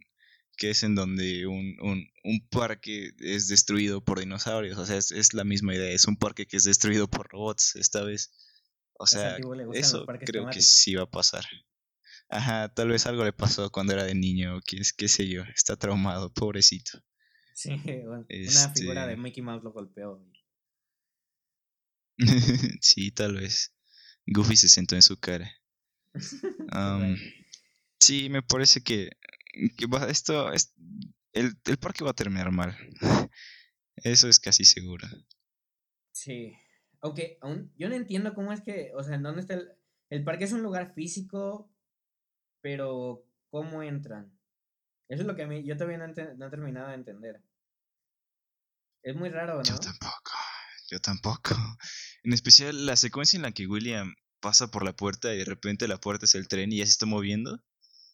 [SPEAKER 1] que es en donde un, un, un parque es destruido por dinosaurios. O sea, es, la misma idea. Es un parque que es destruido por robots esta vez. O sea, eso creo que sí va a pasar. Ajá, tal vez algo le pasó cuando era de niño, qué, qué sé yo. Está traumado, pobrecito.
[SPEAKER 2] Sí, [laughs] una figura de este Mickey Mouse lo golpeó. [laughs]
[SPEAKER 1] sí, tal vez. Goofy se sentó en su cara. [laughs] sí, me parece que, esto es, el, el, parque va a terminar mal. [laughs] Eso es casi seguro.
[SPEAKER 2] Sí. Aunque aún yo no entiendo cómo es que, o sea, ¿en dónde está el, el parque? Es un lugar físico, pero ¿cómo entran? Eso es lo que a mí, yo todavía no, no he terminado de entender. Es muy raro, ¿no?
[SPEAKER 1] Yo tampoco. Yo tampoco. En especial la secuencia en la que William pasa por la puerta y de repente la puerta es el tren y ya se está moviendo.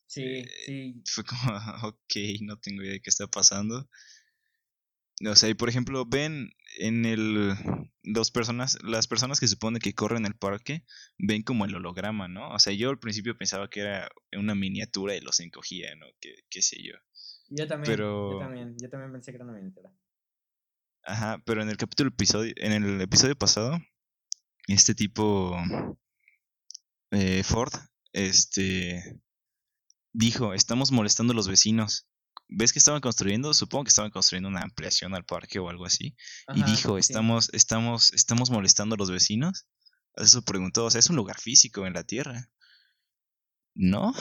[SPEAKER 2] Sí, eh, sí.
[SPEAKER 1] Fue como, [laughs] ok, no tengo idea de qué está pasando. O sea, y por ejemplo, ven en el. Dos personas, las personas que supone que corren el parque, ven como el holograma, ¿no? O sea, yo al principio pensaba que era una miniatura y los encogía, ¿no? Que, qué sé yo.
[SPEAKER 2] Yo también, yo también, yo también pensé que era una miniatura.
[SPEAKER 1] Ajá, pero en el capítulo episodio, en el episodio pasado, este tipo eh, Ford, este dijo, estamos molestando a los vecinos. ¿ves que estaban construyendo? Supongo que estaban construyendo una ampliación al parque o algo así. y dijo, estamos, estamos, estamos molestando a los vecinos. Eso preguntó, o sea, es un lugar físico en la Tierra. ¿No?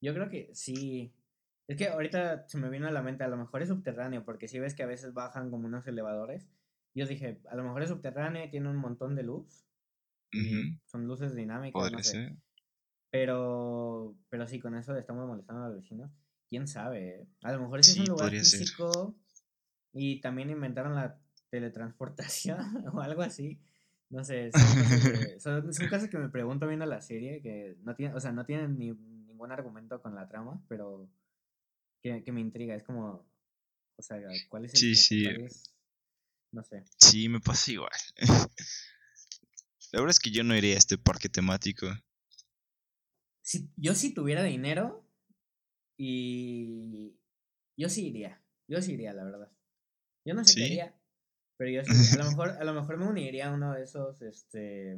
[SPEAKER 2] Yo creo que sí. Es que ahorita se me vino a la mente, a lo mejor es subterráneo, porque si ves que a veces bajan como unos elevadores. Yo dije, a lo mejor es subterráneo y tiene un montón de luz. Son luces dinámicas. no sé. Pero, pero sí, con eso estamos molestando a los vecinos. ¿Quién sabe? Eh? A lo mejor es un lugar físico y también inventaron la teletransportación [laughs] o algo así. No sé, [laughs] son cosas, que, me pregunto viendo la serie, que no tiene, o sea, no tienen ni, ningún argumento con la trama, pero que, me intriga. Es como, o sea, ¿cuál es el...
[SPEAKER 1] Sí, sí.
[SPEAKER 2] No sé.
[SPEAKER 1] Sí, me pasa igual. [laughs] La verdad es que yo no iría a este parque temático.
[SPEAKER 2] Si, yo si tuviera dinero y yo sí iría. Yo sí iría, la verdad. Yo no sé qué haría, pero yo sí. A lo [laughs] mejor, a lo mejor me uniría a uno de esos, este,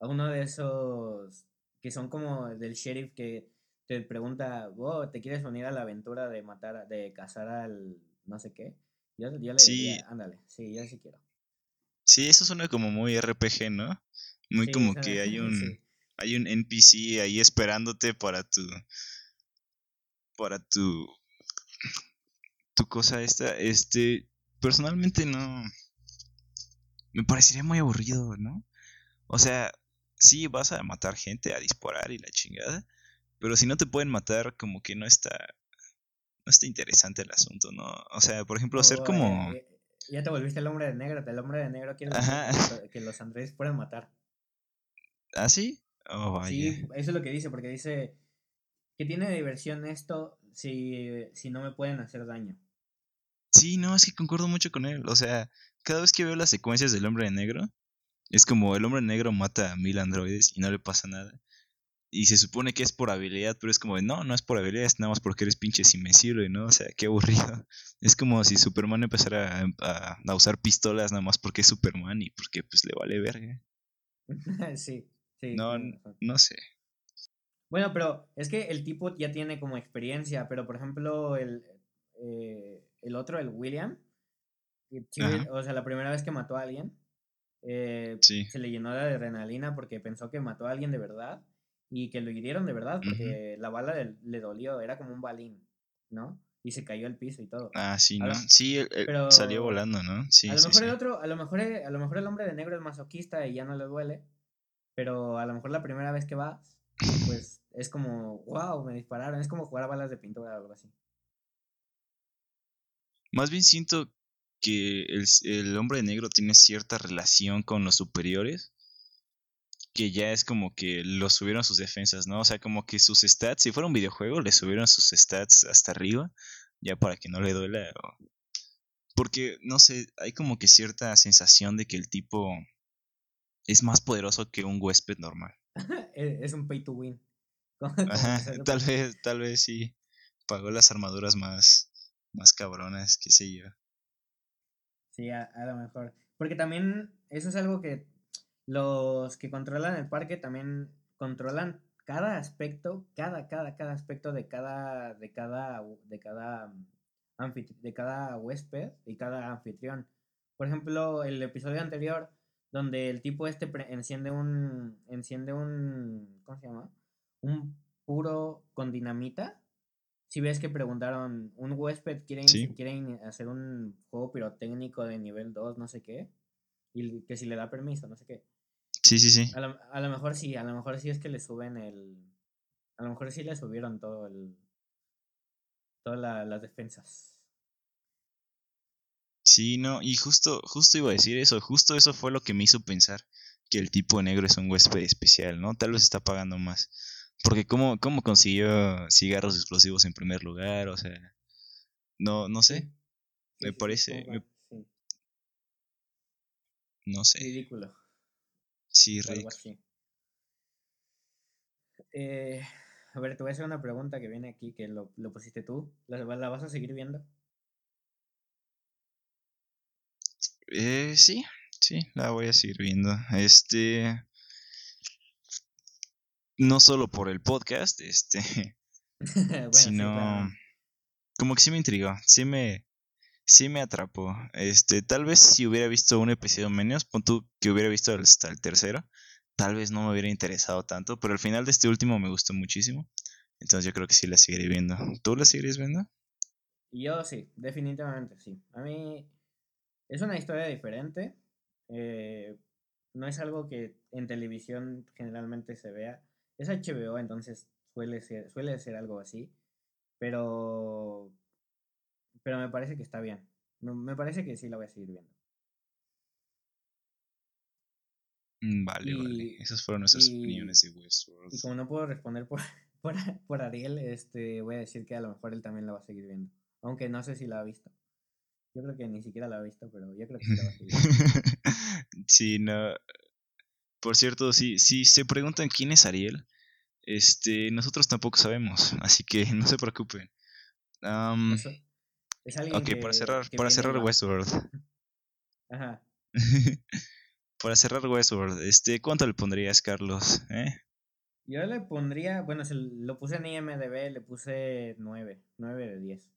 [SPEAKER 2] a uno de esos que son como del sheriff que te pregunta, oh, ¿te quieres unir a la aventura de matar, de cazar al no sé qué? Yo, yo le diría, ándale, sí, yo sí quiero.
[SPEAKER 1] Sí, eso suena como muy RPG, ¿no? Muy como que hay [laughs] un hay un NPC ahí esperándote para tu para tu tu cosa esta, este personalmente no me parecería muy aburrido, ¿no? O sea, sí vas a matar gente, a disparar y la chingada, pero si no te pueden matar como que no está no está interesante el asunto, ¿no? O sea, por ejemplo, hacer como
[SPEAKER 2] eh, ya te volviste el hombre de negro. El hombre de negro quiere que los androides puedan matar.
[SPEAKER 1] ¿Ah, sí? Oh,
[SPEAKER 2] sí, eso es lo que dice, porque dice que tiene diversión esto si, si no me pueden hacer daño.
[SPEAKER 1] Sí, no, es que concuerdo mucho con él. O sea, cada vez que veo las secuencias del hombre de negro, es como el hombre negro mata a mil androides y no le pasa nada y se supone que es por habilidad, pero es como, no, no es por habilidad, es nada más porque eres pinche si me sirve, ¿no? O sea, qué aburrido. [laughs] Es como si Superman empezara a, usar pistolas nada más porque es Superman y porque pues le vale verga. [laughs]
[SPEAKER 2] sí, sí.
[SPEAKER 1] No, no sé.
[SPEAKER 2] Bueno, pero es que el tipo ya tiene como experiencia, pero por ejemplo, el, eh, el otro, el William, o sea, la primera vez que mató a alguien, eh, se le llenó de adrenalina porque pensó que mató a alguien de verdad y que lo hirieron de verdad, porque la bala le, dolió, era como un balín, ¿no? Y se cayó al piso y todo.
[SPEAKER 1] Ah, sí, ¿no? sí, salió volando, ¿no? Sí,
[SPEAKER 2] a lo mejor el otro, a lo mejor, a lo mejor el hombre de negro es masoquista y ya no le duele, pero a lo mejor la primera vez que va, [laughs] pues es como, wow, me dispararon, es como jugar a balas de pintura o algo así.
[SPEAKER 1] Más bien siento que el, el hombre de negro tiene cierta relación con los superiores que ya es como que lo subieron sus defensas, ¿no? O sea, como que sus stats, si fuera un videojuego, le subieron sus stats hasta arriba, ya para que no le duela. Porque, no sé, hay como que cierta sensación de que el tipo es más poderoso que un huésped normal. [laughs]
[SPEAKER 2] E, es un pay to win. [laughs]
[SPEAKER 1] tal vez, tal vez sí. Pagó las armaduras más, más cabronas, qué sé yo.
[SPEAKER 2] Sí, a lo mejor. Porque también eso es algo que los que controlan el parque también controlan cada aspecto, cada, cada, cada aspecto de cada, de cada, de cada, de cada huésped y cada anfitrión. Por ejemplo, el episodio anterior, donde el tipo este enciende un, enciende un, ¿cómo se llama? Un puro con dinamita. Si ves que preguntaron, un huésped quiere, quiere hacer un juego pirotécnico de nivel 2, no sé qué, y que si le da permiso, no sé qué.
[SPEAKER 1] Sí, sí, sí.
[SPEAKER 2] A lo, a lo, mejor sí, a lo mejor sí es que le suben el. A lo mejor sí le subieron todo el. Todas las defensas.
[SPEAKER 1] Sí, no, y justo, justo iba a decir eso, justo eso fue lo que me hizo pensar que el tipo negro es un huésped especial, ¿no? Tal vez está pagando más. Porque cómo, cómo consiguió cigarros explosivos en primer lugar, o sea, no, no sé. me parece. No sé.
[SPEAKER 2] Ridículo.
[SPEAKER 1] Sí, Rick.
[SPEAKER 2] Eh, a ver, te voy a hacer una pregunta que viene aquí, que lo, lo pusiste tú. ¿La, ¿La, vas a seguir viendo?
[SPEAKER 1] Eh, sí, sí, la voy a seguir viendo. Este. No solo por el podcast, este. [laughs] [laughs] bueno, si no, como que sí me intrigó, sí me, sí me atrapó. Este, tal vez si hubiera visto un episodio menos, pon tú que hubiera visto hasta el tercero, tal vez no me hubiera interesado tanto, pero al final de este último me gustó muchísimo. Entonces yo creo que sí la seguiré viendo. ¿Tú la seguirías viendo?
[SPEAKER 2] Yo sí, definitivamente sí. A mí es una historia diferente. Eh, no es algo que en televisión generalmente se vea. Es HBO, entonces suele ser, suele ser algo así. Pero, pero me parece que está bien. Me, parece que sí la voy a seguir viendo.
[SPEAKER 1] Mm, vale, vale. Esas fueron nuestras opiniones de Westworld.
[SPEAKER 2] Y como no puedo responder por, [laughs] por, por, Ariel, este, voy a decir que a lo mejor él también la va a seguir viendo. Aunque no sé si la ha visto. Yo creo que ni siquiera la ha visto, pero yo creo que sí la va a seguir viendo. [laughs]
[SPEAKER 1] sí, no. Por cierto, si, si se preguntan quién es Ariel, este, nosotros tampoco sabemos, así que [laughs] no se preocupen. Es alguien ok, para cerrar, para cerrar Westworld. [laughs] Ajá. [laughs] para cerrar Westworld, este, ¿cuánto le pondrías, Carlos? ¿Eh?
[SPEAKER 2] Yo le pondría, bueno, se lo puse en IMDB, le puse 9, 9 de 10.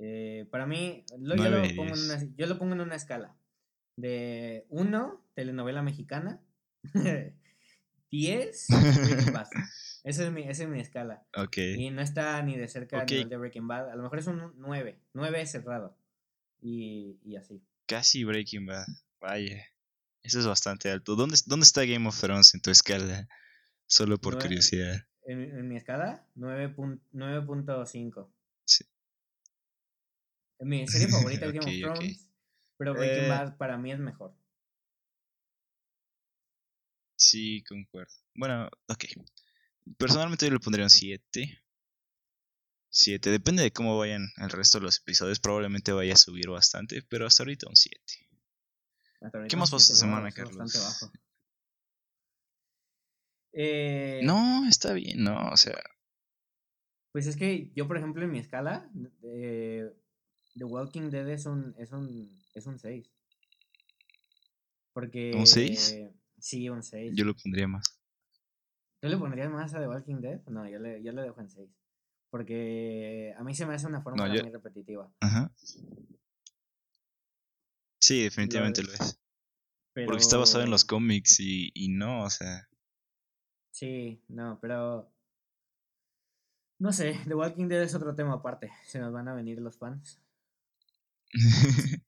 [SPEAKER 2] Eh, para mí, yo, lo pongo en una, yo lo pongo en una escala de 1, telenovela mexicana, 10, Breaking Bad. Esa es mi, esa es mi escala. Y no está ni de cerca ni de Breaking Bad. A lo mejor es un 9. 9 cerrado. Y, y así.
[SPEAKER 1] Casi Breaking Bad. Vaya. Eso es bastante alto. ¿Dónde, ¿Dónde está Game of Thrones en tu escala? Solo por curiosidad.
[SPEAKER 2] En, mi escala, 9.5. Sí. Mi serie favorita es [laughs] Game of Thrones. Pero Breaking eh, Bad para mí es mejor.
[SPEAKER 1] Sí, concuerdo. Bueno, ok. Personalmente yo le pondría un 7. 7. Depende de cómo vayan el resto de los episodios. Probablemente vaya a subir bastante, pero hasta ahorita un 7. ¿Qué más pasó esta semana, Carlos? Eh, no, está bien, no, o sea.
[SPEAKER 2] Pues es que yo, por ejemplo, en mi escala, The Walking Dead es un, es un, es un 6. Porque. ¿Un 6? Sí, un 6.
[SPEAKER 1] Yo lo pondría más.
[SPEAKER 2] ¿Tú le pondrías más a The Walking Dead? No, yo le, yo le dejo en 6. Porque a mí se me hace una forma muy repetitiva. Ajá.
[SPEAKER 1] Sí, definitivamente lo, es. Porque está basado en los cómics y, y no, o sea.
[SPEAKER 2] Sí, no, pero. No sé, The Walking Dead es otro tema aparte. Se nos van a venir los fans. [laughs]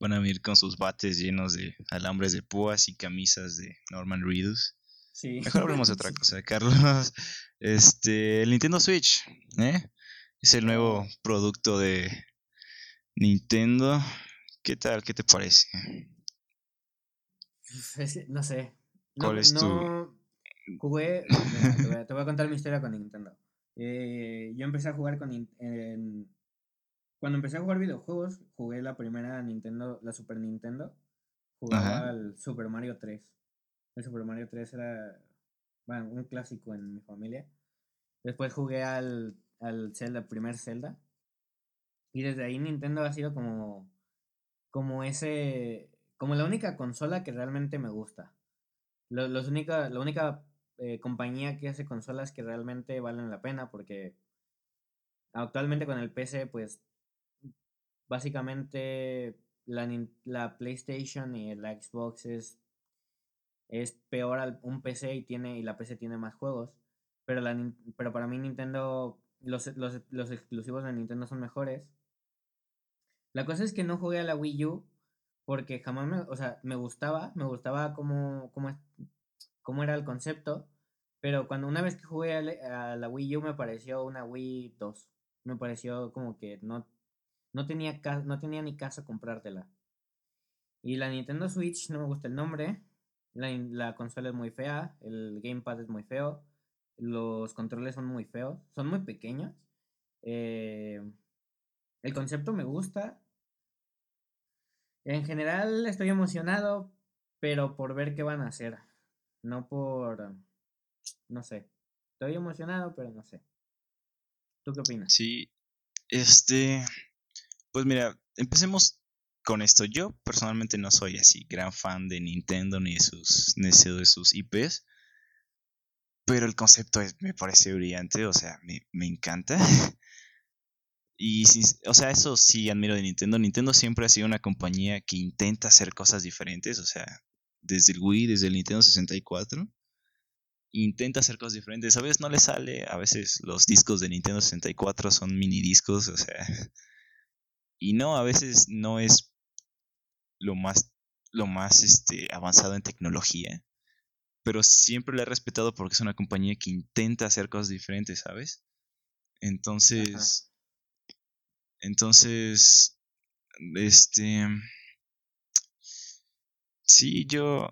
[SPEAKER 1] Van a venir con sus bates llenos de alambres de púas y camisas de Norman Reedus. Sí. Mejor hablemos de otra [laughs] cosa, Carlos. Este, el Nintendo Switch, ¿eh? Es el nuevo producto de Nintendo. ¿Qué tal? ¿Qué te parece?
[SPEAKER 2] No sé. ¿Cuál es tu...? Jugué... te, voy a, contar mi historia con Nintendo. Eh, yo empecé a jugar con... En, cuando empecé a jugar videojuegos, jugué la primera Nintendo, la Super Nintendo. Jugaba al Super Mario 3. Super Mario 3 era bueno, un clásico en mi familia. Después jugué al, al Zelda, primer Zelda. Y desde ahí Nintendo ha sido como, como ese, como la única consola que realmente me gusta. Los, única, la única eh, compañía que hace consolas que realmente valen la pena porque actualmente con el PC pues básicamente la, la PlayStation y el Xbox es, es peor al, un PC y, tiene, y la PC tiene más juegos. Pero, la, pero para mí Nintendo, los, los, los exclusivos de Nintendo son mejores. La cosa es que no jugué a la Wii U porque jamás me, o sea, me gustaba, me gustaba cómo, era el concepto, pero cuando una vez que jugué a la Wii U me pareció una Wii 2, me pareció como que no, no tenía, no tenía ni caso comprártela. Y la Nintendo Switch no me gusta el nombre. La, consola es muy fea. El gamepad es muy feo. Los controles son muy feos. Son muy pequeños. Eh, el concepto me gusta. En general estoy emocionado, pero por ver qué van a hacer. No por... No sé. Estoy emocionado, pero no sé. ¿Tú qué opinas?
[SPEAKER 1] Sí. Este... Pues mira, empecemos con esto. Yo personalmente no soy así gran fan de Nintendo ni de sus, ni de sus IPs. Pero el concepto me parece brillante, o sea, me, me encanta. [laughs] Y, o sea, eso sí admiro de Nintendo. Nintendo siempre ha sido una compañía que intenta hacer cosas diferentes, o sea, desde el Wii, desde el Nintendo 64. Intenta hacer cosas diferentes. A veces no le sale, a veces los discos de Nintendo 64 son mini discos, o sea. [laughs] Y no, a veces no es lo más, lo más este, avanzado en tecnología. Pero siempre le he respetado porque es una compañía que intenta hacer cosas diferentes, ¿sabes? Entonces. Entonces, este... Sí, yo...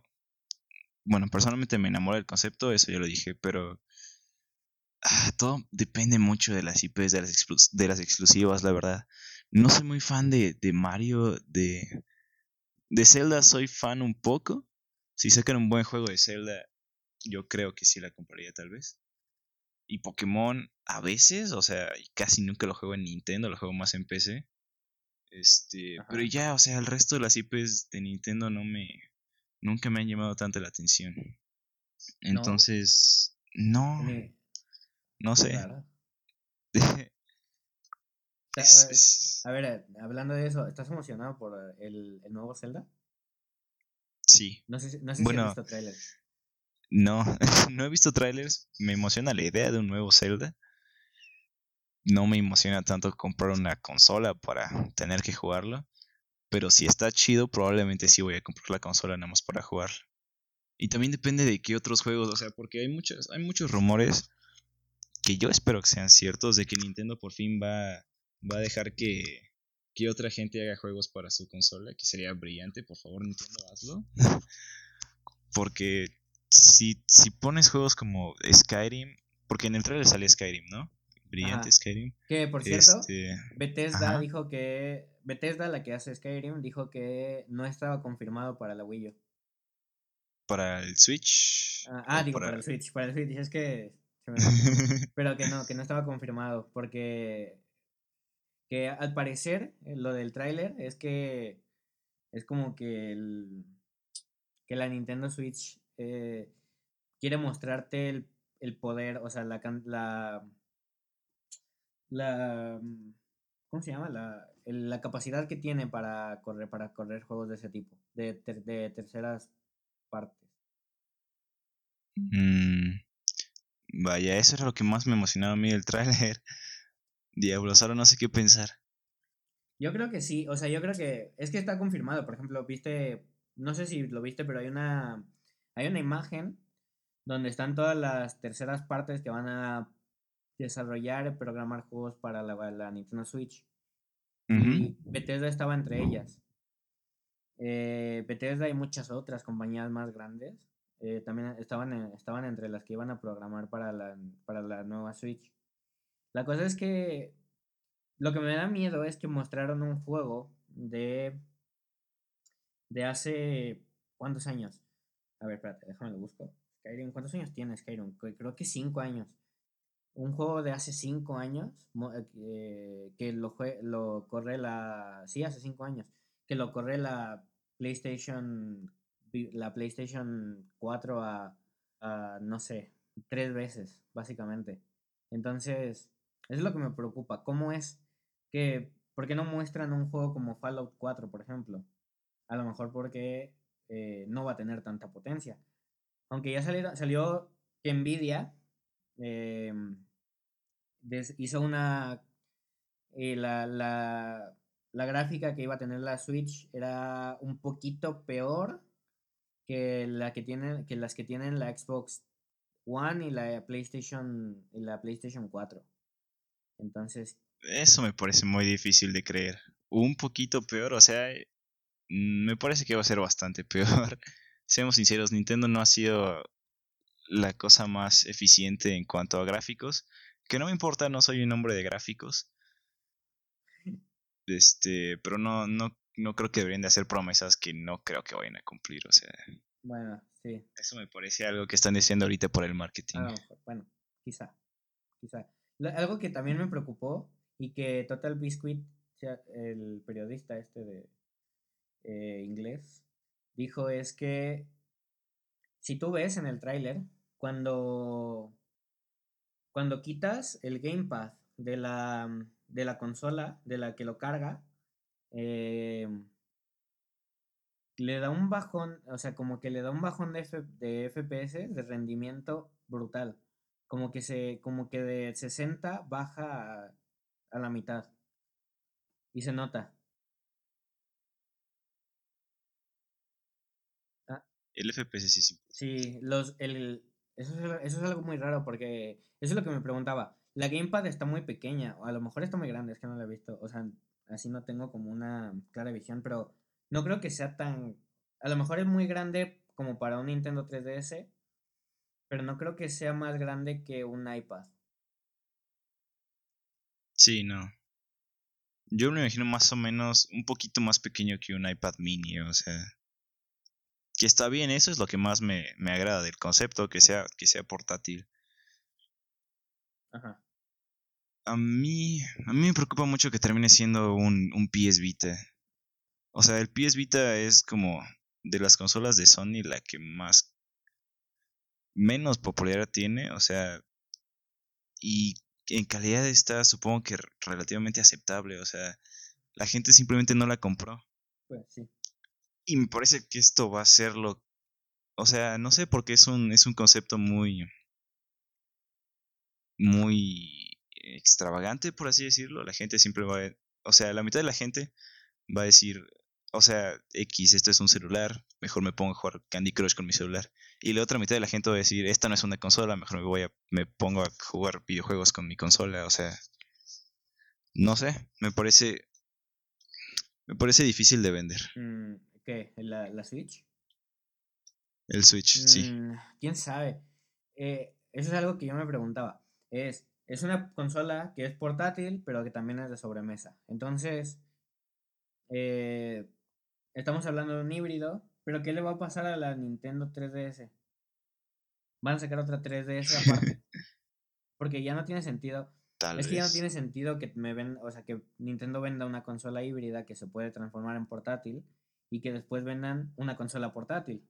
[SPEAKER 1] Bueno, personalmente me enamoro del concepto, eso ya lo dije, pero... Ah, todo depende mucho de las IPs, de las, de las exclusivas, la verdad. No soy muy fan de, de Mario, de... De Zelda soy fan un poco. Si sacan un buen juego de Zelda, yo creo que sí la compraría tal vez. Y Pokémon a veces, o sea, casi nunca lo juego en Nintendo, lo juego más en PC. Este, pero ya, o sea, el resto de las IPs de Nintendo no me nunca me han llamado tanto la atención. Entonces, no no, sé. [laughs]
[SPEAKER 2] a, ver, hablando de eso, ¿estás emocionado por el, el nuevo Zelda?
[SPEAKER 1] Sí.
[SPEAKER 2] No sé, no sé si has visto trailers.
[SPEAKER 1] No, [laughs] no he visto trailers. Me emociona la idea de un nuevo Zelda. No me emociona tanto comprar una consola para tener que jugarlo. Pero si está chido, probablemente sí voy a comprar la consola nada más para jugarlo. Y también depende de qué otros juegos, o sea, porque hay muchos, hay muchos rumores que yo espero que sean ciertos de que Nintendo por fin va, va a dejar que, que otra gente haga juegos para su consola, que sería brillante, por favor Nintendo hazlo. [laughs] porque si, si pones juegos como Skyrim, porque en el trailer sale Skyrim, ¿no? Brillante Skyrim.
[SPEAKER 2] Que por cierto, este, Bethesda dijo que. Bethesda, la que hace Skyrim, dijo que no estaba confirmado para la Wii U.
[SPEAKER 1] ¿Para el Switch?
[SPEAKER 2] Ah, ah digo, para... el Switch. Para el Switch, es que. [laughs] Pero que no, que no estaba confirmado. Porque. Que al parecer, eh, lo del tráiler es que. Es como que el. Que la Nintendo Switch eh, quiere mostrarte el, poder, o sea, la, la, la ¿cómo se llama? La, la capacidad que tiene para correr, para correr juegos de ese tipo, de, de terceras partes.
[SPEAKER 1] Mm, vaya, eso era lo que más me emocionaba a mí del tráiler. Diablos, ahora no sé qué pensar.
[SPEAKER 2] Yo creo que sí, o sea, yo creo que es que está confirmado, por ejemplo, viste, no sé si lo viste, pero hay una hay una imagen donde están todas las terceras partes que van a desarrollar y programar juegos para la, Nintendo Switch. Y Bethesda estaba entre ellas. Eh, Bethesda y muchas otras compañías más grandes eh, también estaban, estaban entre las que iban a programar para la, para la nueva Switch. La cosa es que lo que me da miedo es que mostraron un juego de, de hace, ¿cuántos años? A ver, espérate, déjame lo busco. Skyrim, ¿cuántos años tiene Skyrim? Creo que cinco años. Un juego de hace cinco años eh, que lo, corre la. Sí, hace cinco años. Que lo corre la PlayStation. La PlayStation 4 a, a no sé, tres veces, básicamente. Entonces, es lo que me preocupa. ¿Cómo es que. ¿Por qué no muestran un juego como Fallout 4, por ejemplo? A lo mejor porque eh, no va a tener tanta potencia. Aunque ya salió, que Nvidia eh, hizo una... Eh, la, la, la, gráfica que iba a tener la Switch era un poquito peor que, la que, tienen, que las que tienen la Xbox One y la PlayStation, y la PlayStation 4. Entonces...
[SPEAKER 1] Eso me parece muy difícil de creer. Un poquito peor, o sea, Mm, me parece que va a ser bastante [laughs] peor. Seamos sinceros, Nintendo no ha sido la cosa más eficiente en cuanto a gráficos. Que no me importa, no soy un hombre de gráficos. Este, pero no, no, no creo que deberían de hacer promesas que no creo que vayan a cumplir. O sea.
[SPEAKER 2] Bueno, sí.
[SPEAKER 1] Eso me parece algo que están diciendo ahorita por el marketing.
[SPEAKER 2] bueno, quizá. Quizá. Algo que también me preocupó y que Total Biscuit, el periodista este de, eh, inglés, dijo es que si tú ves en el tráiler, cuando, cuando quitas el gamepad de la, de la consola, de la que lo carga, eh, le da un bajón, o sea, como que le da un bajón de, de FPS, de rendimiento brutal. Como que se, como que de 60 baja a, a la mitad. Y se nota.
[SPEAKER 1] Ah. El FPS sí, sí.
[SPEAKER 2] Sí, los, el, eso, es, eso es algo muy raro porque eso es lo que me preguntaba. La gamepad está muy pequeña, o a lo mejor está muy grande, es que no la he visto. O sea, así no tengo como una clara visión, pero no creo que sea tan... A lo mejor es muy grande como para un Nintendo 3DS, pero no creo que sea más grande que un iPad.
[SPEAKER 1] Sí, no. Yo me imagino más o menos un poquito más pequeño que un iPad mini, o sea. Que está bien, eso es lo que más me, me agrada del concepto, que sea, que sea portátil. Ajá. A mí, a mí me preocupa mucho que termine siendo un, un PS Vita. O sea, el PS Vita es como de las consolas de Sony la que más menos popularidad tiene, o sea, y en calidad está supongo que relativamente aceptable, o sea, la gente simplemente no la compró.
[SPEAKER 2] Pues sí.
[SPEAKER 1] Y me parece que esto va a ser lo o sea, no sé porque es un es un concepto muy muy extravagante, por así decirlo. La gente siempre va a, o sea, la mitad de la gente va a decir, o sea, X, esto es un celular, mejor me pongo a jugar Candy Crush con mi celular. Y la otra mitad de la gente va a decir, esta no es una consola, mejor me voy a, me pongo a jugar videojuegos con mi consola, o sea, no sé, me parece, me parece difícil de vender.
[SPEAKER 2] Mm, ¿Qué? ¿La, la Switch?
[SPEAKER 1] El Switch, sí.
[SPEAKER 2] Mm, ¿Quién sabe? Eh, eso es algo que yo me preguntaba. Es, es una consola que es portátil, pero que también es de sobremesa. Entonces, eh, estamos hablando de un híbrido, pero ¿qué le va a pasar a la Nintendo 3DS? Van a sacar otra 3DS aparte. [laughs] Porque ya no tiene sentido. es que ya no tiene sentido que me ven, o sea, que Nintendo venda una consola híbrida que se puede transformar en portátil y que después vendan una consola portátil.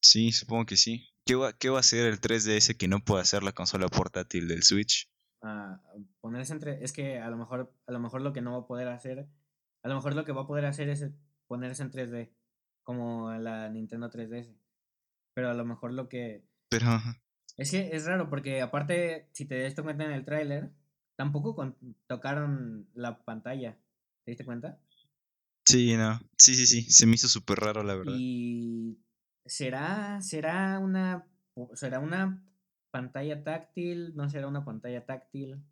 [SPEAKER 1] Sí, supongo que sí. ¿Qué va, qué va a hacer el 3DS que no puede hacer la consola portátil del Switch?
[SPEAKER 2] Ah, ponerse entre. Es que a lo mejor, a lo mejor lo que no va a poder hacer. A lo mejor lo que va a poder hacer es ponerse en 3D. Como la Nintendo 3DS. Pero a lo mejor lo que.
[SPEAKER 1] Pero.
[SPEAKER 2] Es que es raro, porque aparte, si te das cuenta en el tráiler, tampoco tocaron la pantalla. ¿Te diste cuenta?
[SPEAKER 1] Sí, no. Sí, sí, sí. Se me hizo súper raro, la verdad.
[SPEAKER 2] Y ¿Será, será una, será una pantalla táctil? ¿No será una pantalla táctil?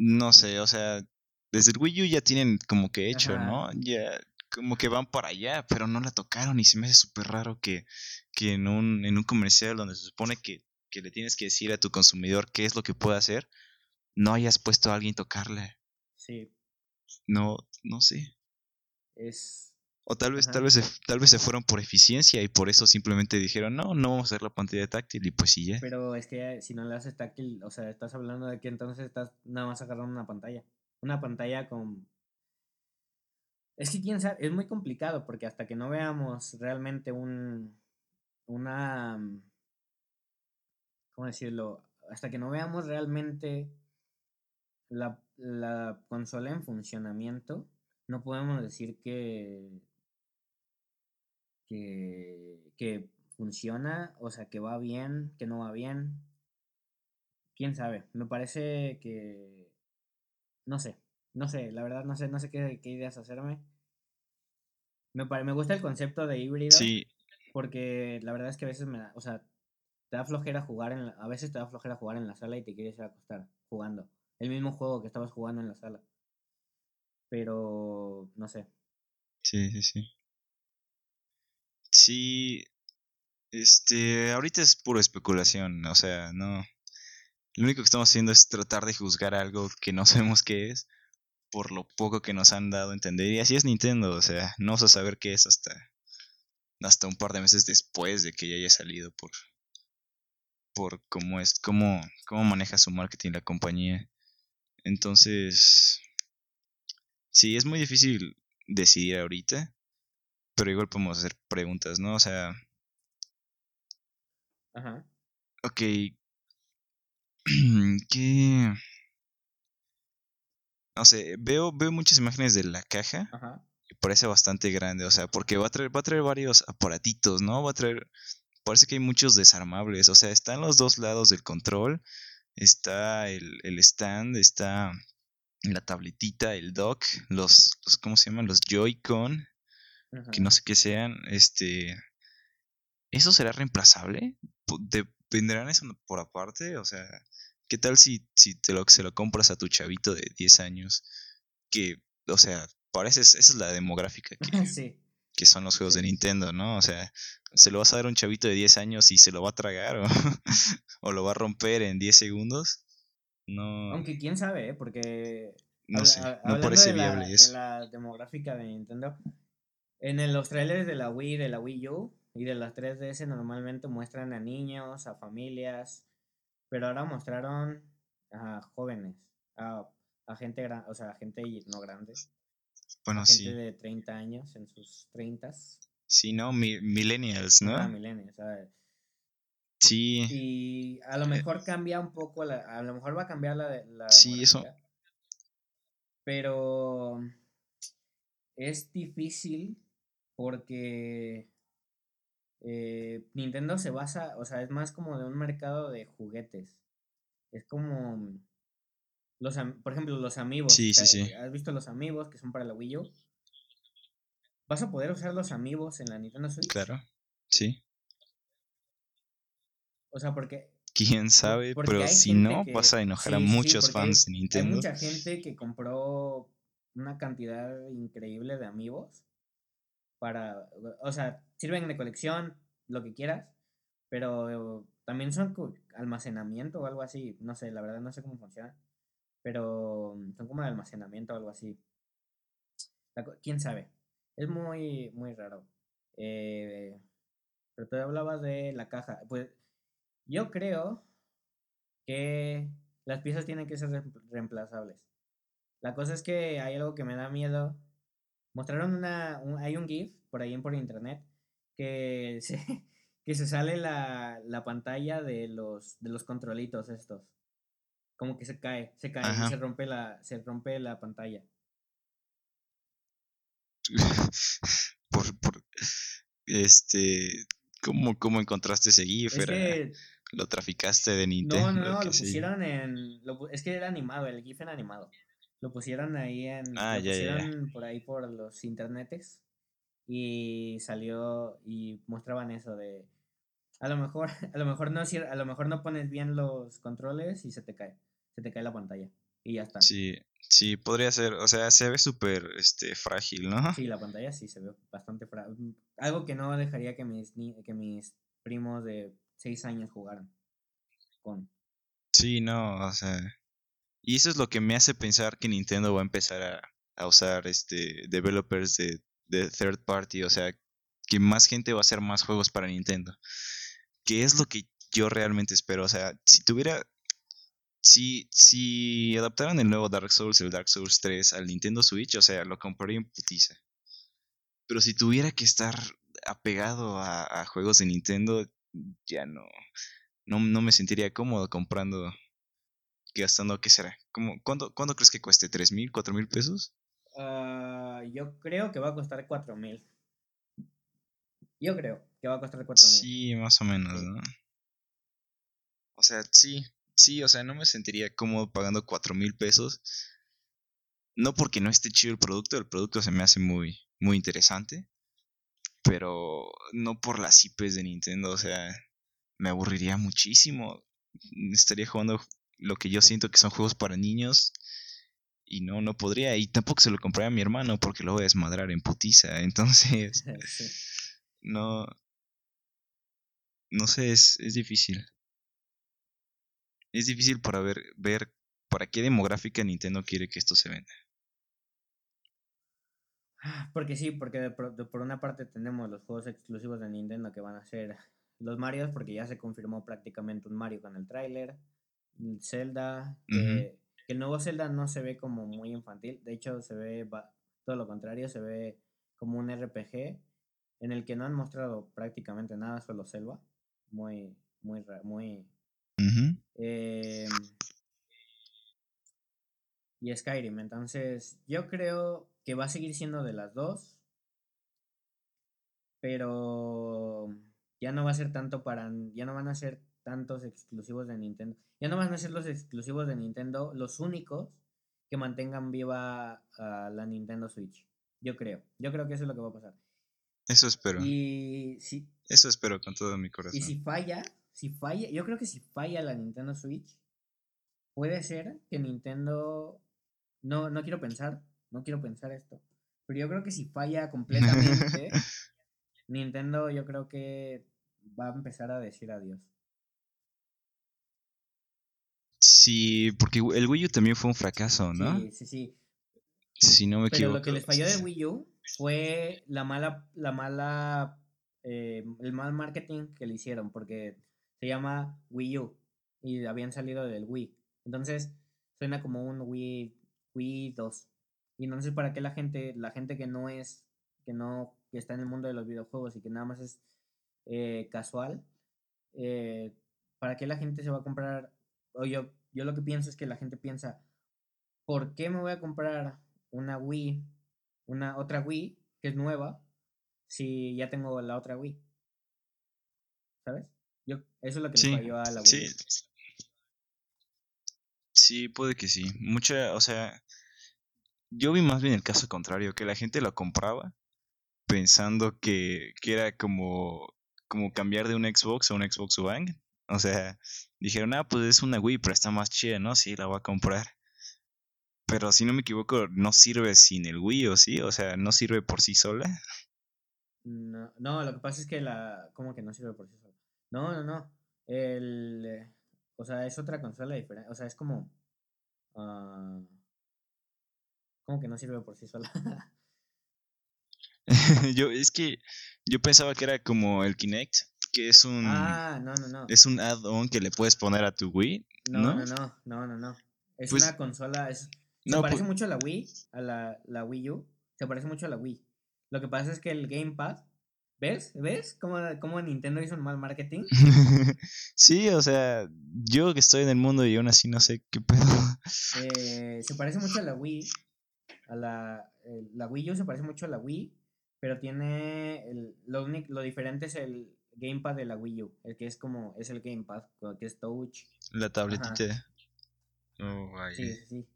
[SPEAKER 1] No sé, o sea, desde el Wii U ya tienen como que hecho, ¿no? Ya como que van para allá, pero no la tocaron y se me hace súper raro que, que en, un, en un comercial donde se supone que, que le tienes que decir a tu consumidor qué es lo que puede hacer, no hayas puesto a alguien tocarla.
[SPEAKER 2] Sí.
[SPEAKER 1] No, no sé.
[SPEAKER 2] Es,
[SPEAKER 1] o tal vez, tal vez, se, tal vez se fueron por eficiencia y por eso simplemente dijeron, no, no vamos a hacer la pantalla táctil y pues sí ya.
[SPEAKER 2] Pero es que si no le haces táctil, o sea, estás hablando de que entonces estás nada más agarrando una pantalla. Una pantalla con... Es que quién sabe, es muy complicado porque hasta que no veamos realmente un... Una... ¿Cómo decirlo? Hasta que no veamos realmente la, la consola en funcionamiento, no podemos decir que que, funciona, o sea, que va bien, que no va bien. Quién sabe, me parece que... No sé, no sé, la verdad no sé, no sé qué, ideas hacerme. Me, me gusta el concepto de híbrido.
[SPEAKER 1] Sí.
[SPEAKER 2] Porque la verdad es que a veces me da, o sea, te da flojera jugar en a veces te da flojera jugar en la sala y te quieres ir a acostar jugando. El mismo juego que estabas jugando en la sala. Pero, no sé.
[SPEAKER 1] Sí, sí, sí. Sí, este, ahorita es pura especulación, o sea, no. Lo único que estamos haciendo es tratar de juzgar algo que no [laughs] sabemos qué es por lo poco que nos han dado a entender. Y así es Nintendo, o sea, no vamos a saber qué es hasta, hasta un par de meses después de que ya haya salido por, por cómo es, cómo, cómo maneja su marketing la compañía. Entonces, sí, es muy difícil decidir ahorita. Pero igual podemos hacer preguntas, ¿no? O sea... Ajá. Ok. [clears throat] ¿Qué...? No sé, veo, veo muchas imágenes de la caja. Ajá. Y parece bastante grande, o sea, porque va a traer, va a traer varios aparatitos, ¿no? Va a traer... Parece que hay muchos desarmables, o sea, están los dos lados del control. Está el, el stand, está la tabletita, el dock, los, los ¿cómo se llaman? Los Joy-Con, que no sé qué sean, este... ¿Eso será reemplazable? ¿Vendrán eso por aparte? O sea, ¿qué tal si, si te lo, se lo compras a tu chavito de 10 años? Que, o sea, parece, esa es la demográfica [laughs] que, que son los juegos de Nintendo, ¿no? O sea, se lo vas a dar a un chavito de 10 años y se lo va a tragar o, [laughs] o lo va a romper en 10 segundos. No.
[SPEAKER 2] Aunque quién sabe, ¿eh? porque. No sé, no parece viable eso. De la demográfica de Nintendo. En los trailers de la Wii, de la Wii U y de las 3DS normalmente muestran a niños, a familias, pero ahora mostraron a jóvenes, a, gente grande, o sea, a gente no grande. Bueno, gente de 30 años, en sus 30
[SPEAKER 1] Sí, no, millennials, ¿no?
[SPEAKER 2] Ah, millennials, ¿sabes? Sí. Y a lo eh mejor cambia un poco, la, a lo mejor va a cambiar la... la sí, eso. Pero es difícil porque eh, Nintendo se basa, o sea, es más como de un mercado de juguetes. Es como los, por ejemplo, los amigos. Sí, sí, sí. ¿Has visto los amigos que son para la Wii U? ¿Vas a poder usar los amigos en la Nintendo Switch?
[SPEAKER 1] Claro, sí.
[SPEAKER 2] O sea, porque...
[SPEAKER 1] Quién sabe, pero si no, vas a enojar a muchos fans de Nintendo.
[SPEAKER 2] Hay mucha gente que compró una cantidad increíble de amigos para, o sea, sirven de colección, lo que quieras, pero también son almacenamiento o algo así, no sé, la verdad no sé cómo funciona, pero son como de almacenamiento o algo así. ¿Quién sabe? Es muy, muy raro. Eh, pero tú hablabas de la caja. Pues yo creo que las piezas tienen que ser reemplazables. La cosa es que hay algo que me da miedo. Mostraron una. hay un GIF por ahí en por internet que se, [laughs] que se sale la, la pantalla de los, de los controlitos estos. Como que se cae, se cae y se rompe la, se rompe la pantalla. [laughs]
[SPEAKER 1] por, por, este, ¿cómo, ¿cómo encontraste ese GIF? ¿Lo traficaste de Nintendo?
[SPEAKER 2] No, no, no, lo pusieron en... es que era animado, el GIF era animado. Lo pusieron ahí en... Ah, lo pusieron por ahí por los internetes. Y salió y mostraban eso de... A lo mejor, [laughs] a lo mejor no, a lo mejor no pones bien los controles y se te cae. Se te cae la pantalla. Y ya está.
[SPEAKER 1] Sí, sí, podría ser. O sea, se ve súper este, frágil, ¿no?
[SPEAKER 2] Sí, la pantalla sí se ve bastante frágil. Algo que no dejaría que mis, que mis primos de seis años jugaron con.
[SPEAKER 1] Sí, no, o sea. Y eso es lo que me hace pensar que Nintendo va a empezar a, a usar este developers de, third party, o sea, que más gente va a hacer más juegos para Nintendo. Que es lo que yo realmente espero, o sea, si tuviera si, si adaptaran el nuevo Dark Souls, el Dark Souls 3 al Nintendo Switch, o sea, lo compraría en putiza. Pero si tuviera que estar apegado a, a juegos de Nintendo, ya no, no, no me sentiría cómodo comprando, gastando, ¿qué será? ¿Cómo, cuándo, ¿Cuándo crees que cueste? ¿Tres mil, cuatro mil pesos?
[SPEAKER 2] Uh, yo creo que va a costar cuatro mil. Yo creo que va a costar cuatro mil.
[SPEAKER 1] Sí, más o menos, ¿no? O sea, sí, sí, o sea, no me sentiría cómodo pagando cuatro mil pesos. No porque no esté chido el producto, el producto se me hace muy, muy interesante pero no por las IPs de Nintendo, o sea, me aburriría muchísimo. Estaría jugando lo que yo siento que son juegos para niños y no, no podría. Y tampoco se lo compré a mi hermano porque lo voy a desmadrar en putiza. [laughs] Entonces, [laughs] no, no sé, es, es difícil. Es difícil para ver, ver para qué demográfica Nintendo quiere que esto se venda.
[SPEAKER 2] Porque sí, porque por, una parte tenemos los juegos exclusivos de Nintendo que van a ser los Marios, porque ya se confirmó prácticamente un Mario con el tráiler. Zelda, que, el nuevo Zelda no se ve como muy infantil, de hecho se ve todo lo contrario, se ve como un RPG en el que no han mostrado prácticamente nada, solo selva. Muy, muy, muy... Em, y Skyrim. Entonces, yo creo que va a seguir siendo de las dos. Pero ya no va a ser tanto para. Ya no van a ser tantos exclusivos de Nintendo. Ya no van a ser los exclusivos de Nintendo los únicos que mantengan viva a la Nintendo Switch. Yo creo. Yo creo que eso es lo que va a pasar.
[SPEAKER 1] Eso espero.
[SPEAKER 2] Y si,
[SPEAKER 1] Eso espero con todo mi corazón.
[SPEAKER 2] Y si falla, si falla, yo creo que si falla la Nintendo Switch, puede ser que Nintendo. No, no quiero pensar, no quiero pensar esto. Pero yo creo que si falla completamente, [laughs] Nintendo yo creo que va a empezar a decir adiós.
[SPEAKER 1] Sí, porque el Wii U también fue un fracaso, ¿no?
[SPEAKER 2] Sí, sí, sí.
[SPEAKER 1] Si no me equivoco.
[SPEAKER 2] Pero lo que les falló de Wii U fue la mala, la mala, eh, el mal marketing que le hicieron, porque se llama Wii U y habían salido del Wii. Entonces suena como un Wii, Wii 2. Y no sé para qué la gente, la gente que no es, que no, que está en el mundo de los videojuegos y que nada más es eh, casual, eh, ¿para qué la gente se va a comprar? O yo, yo lo que pienso es que la gente piensa, ¿por qué me voy a comprar una Wii, una otra Wii que es nueva, si ya tengo la otra Wii? ¿Sabes? Yo, eso es lo que le falló a la Wii.
[SPEAKER 1] Sí. sí, puede que sí. Mucha, o sea, yo vi más bien el caso contrario, que la gente lo compraba pensando que, que era como, como cambiar de un Xbox a un Xbox One. O sea, dijeron, ah, pues es una Wii, pero está más chida, ¿no? Sí, la voy a comprar. Pero si no me equivoco, no sirve sin el Wii, ¿o sí? O sea, ¿no sirve por sí sola?
[SPEAKER 2] No, no lo que pasa es que la... ¿Cómo que no sirve por sí sola? No, no, no. El... O sea, es otra consola diferente. O sea, es como... Uh, ¿Cómo que no sirve por sí sola? [laughs]
[SPEAKER 1] yo, es que yo pensaba que era como el Kinect, que es un...
[SPEAKER 2] Ah, no, no, no.
[SPEAKER 1] Es un add-on que le puedes poner a tu Wii. No,
[SPEAKER 2] no, no, no, no, no. Es pues una consola... Es, se parece mucho a la Wii, a la, la Wii U. Se parece mucho a la Wii. Lo que pasa es que el Gamepad ¿Ves? ¿Ves cómo, cómo, Nintendo hizo un mal marketing? [laughs]
[SPEAKER 1] sí, o sea, yo que estoy en el mundo y aún así no sé qué pedo.
[SPEAKER 2] Eh, se parece mucho a la Wii. A la, la Wii U se parece mucho a la Wii, pero tiene. El, lo, lo diferente es el Gamepad de la Wii U, el que es como. Es el Gamepad, que es Touch.
[SPEAKER 1] La tabletita. Oh,
[SPEAKER 2] sí, sí.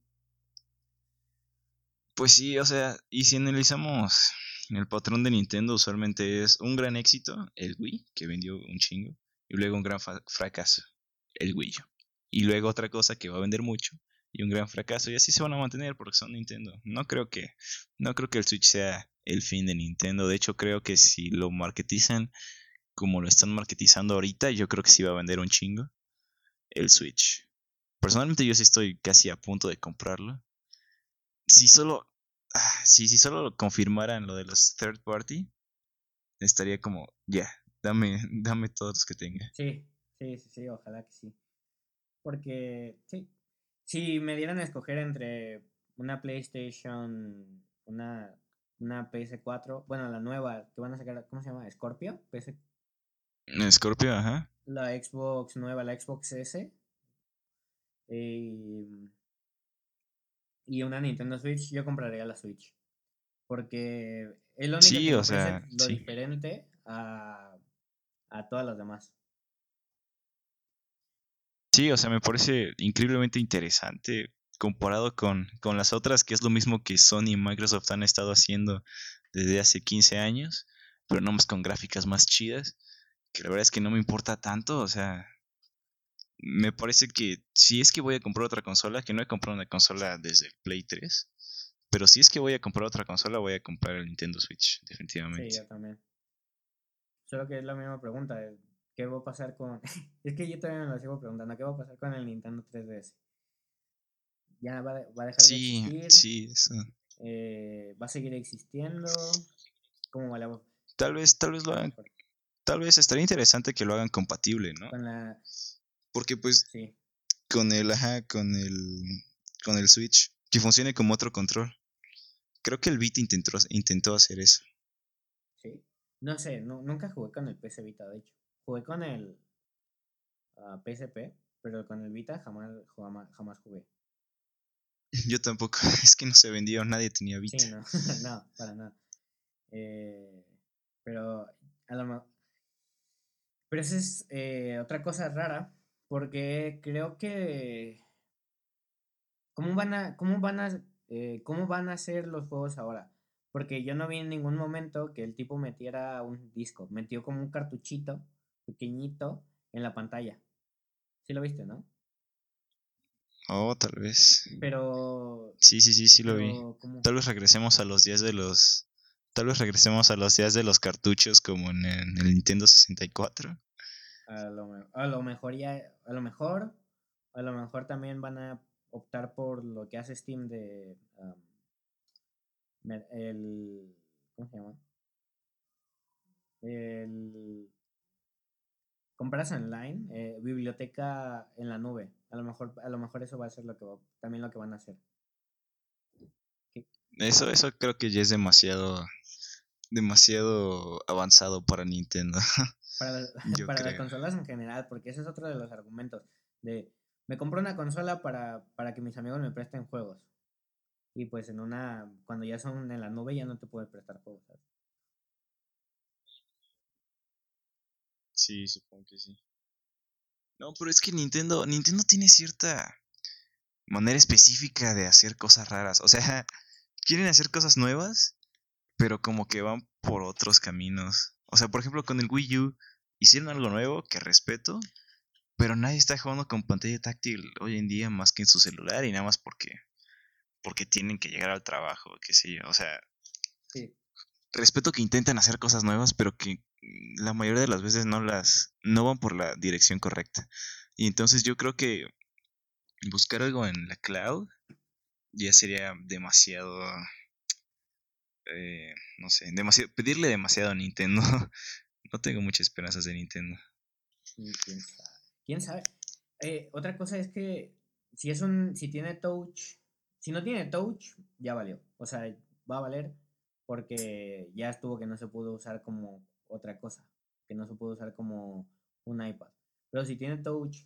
[SPEAKER 1] Pues sí, o sea, y si analizamos el patrón de Nintendo usualmente es un gran éxito, el Wii, que vendió un chingo, y luego un gran fracaso, el Wii U. Y luego otra cosa que va a vender mucho y un gran fracaso y así se van a mantener porque son Nintendo. No creo que no creo que el Switch sea el fin de Nintendo. De hecho, creo que si lo marketizan como lo están marketizando ahorita, yo creo que sí va a vender un chingo el Switch. Personalmente yo sí estoy casi a punto de comprarlo. Si solo ah, si, si solo confirmaran lo de los third party, estaría como, ya, dame, [laughs] dame todos los que tenga.
[SPEAKER 2] Sí, sí, sí, sí, ojalá que sí. Porque, sí, si me dieran a escoger entre una PlayStation, una, una PS4, bueno, la nueva que van a sacar, ¿cómo se llama? ¿Scorpio? PS...
[SPEAKER 1] Scorpio, ajá.
[SPEAKER 2] La Xbox nueva, la Xbox S. Eh, y una Nintendo Switch, yo compraría la Switch. Porque es lo único que o sea, lo diferente a, a todas las demás.
[SPEAKER 1] Sí, o sea, me parece increíblemente interesante comparado con, con las otras, que es lo mismo que Sony y Microsoft han estado haciendo desde hace 15 años, pero no más con gráficas más chidas, que la verdad es que no me importa tanto, o sea, me parece que si es que voy a comprar otra consola, que no he comprado una consola desde Play 3, pero si es que voy a comprar otra consola, voy a comprar el Nintendo Switch, definitivamente.
[SPEAKER 2] Sí, yo también. Solo que es la misma pregunta, ¿qué va a pasar con... [laughs] es que yo también me lo sigo preguntando, ¿qué va a pasar con el Nintendo 3DS? ¿Ya va, va a dejar de existir?
[SPEAKER 1] Sí, eso.
[SPEAKER 2] Eh, ¿Va a seguir existiendo? ¿Cómo va la...
[SPEAKER 1] Tal vez, tal vez lo hagan... Tal vez estaría interesante que lo hagan compatible, ¿no?
[SPEAKER 2] Con la
[SPEAKER 1] porque pues con el, ajá, con el, con el Switch, que funcione como otro control. Creo que el Vita intentó, intentó hacer eso.
[SPEAKER 2] Sí. No sé, nunca jugué con el PS Vita, de hecho. Jugué con el PSP, ah, pero con el Vita jamás, jamás, jugué. [laughs]
[SPEAKER 1] Yo tampoco, [laughs] es que no se vendió, nadie tenía Vita.
[SPEAKER 2] Sí, no, [laughs] no para nada. Eh, pero a lo Pero esa es eh, otra cosa rara, porque creo que... ¿Cómo van a, cómo van a, eh, cómo van a ser los juegos ahora? Porque yo no vi en ningún momento que el tipo metiera un disco. Metió como un cartuchito pequeñito en la pantalla. Sí lo viste, ¿no?
[SPEAKER 1] Oh, tal vez.
[SPEAKER 2] Pero.
[SPEAKER 1] Sí, sí, sí, sí lo vi. Tal vez regresemos a los días de los. Tal vez regresemos a los días de los cartuchos como en, el Nintendo 64.
[SPEAKER 2] A lo, a lo mejor ya. A lo mejor. A lo mejor también van a optar por lo que hace Steam de el ¿cómo se llama? El compras online, eh, biblioteca en la nube. A lo mejor a lo mejor eso va a ser lo que también lo que van a hacer.
[SPEAKER 1] Eso eso creo que ya es demasiado demasiado avanzado para Nintendo. [laughs]
[SPEAKER 2] Para, [laughs] para las consolas en general, porque ese es otro de los argumentos de me compro una consola para, para que mis amigos me presten juegos. Y pues en una, cuando ya son en la nube ya no te puedes prestar juegos.
[SPEAKER 1] Sí, supongo que sí. No, pero es que Nintendo, Nintendo tiene cierta manera específica de hacer cosas raras. O sea, [laughs] quieren hacer cosas nuevas, pero como que van por otros caminos. O sea, por ejemplo, con el Wii U hicieron algo nuevo que respeto, pero nadie está jugando con pantalla táctil hoy en día más que en su celular y nada más porque porque tienen que llegar al trabajo, qué sé yo, o sea, respeto que intentan hacer cosas nuevas, pero que la mayoría de las veces no las, no van por la dirección correcta. Y entonces yo creo que buscar algo en la cloud ya sería demasiado, eh, no sé, demasiado, pedirle demasiado a Nintendo. [laughs] no tengo muchas esperanzas de Nintendo.
[SPEAKER 2] ¿Quién sabe? Eh, otra cosa es que si es un, si tiene touch si no tiene touch, ya valió. O sea, va a valer porque ya estuvo que no se pudo usar como otra cosa, que no se pudo usar como un iPad. Pero si tiene touch,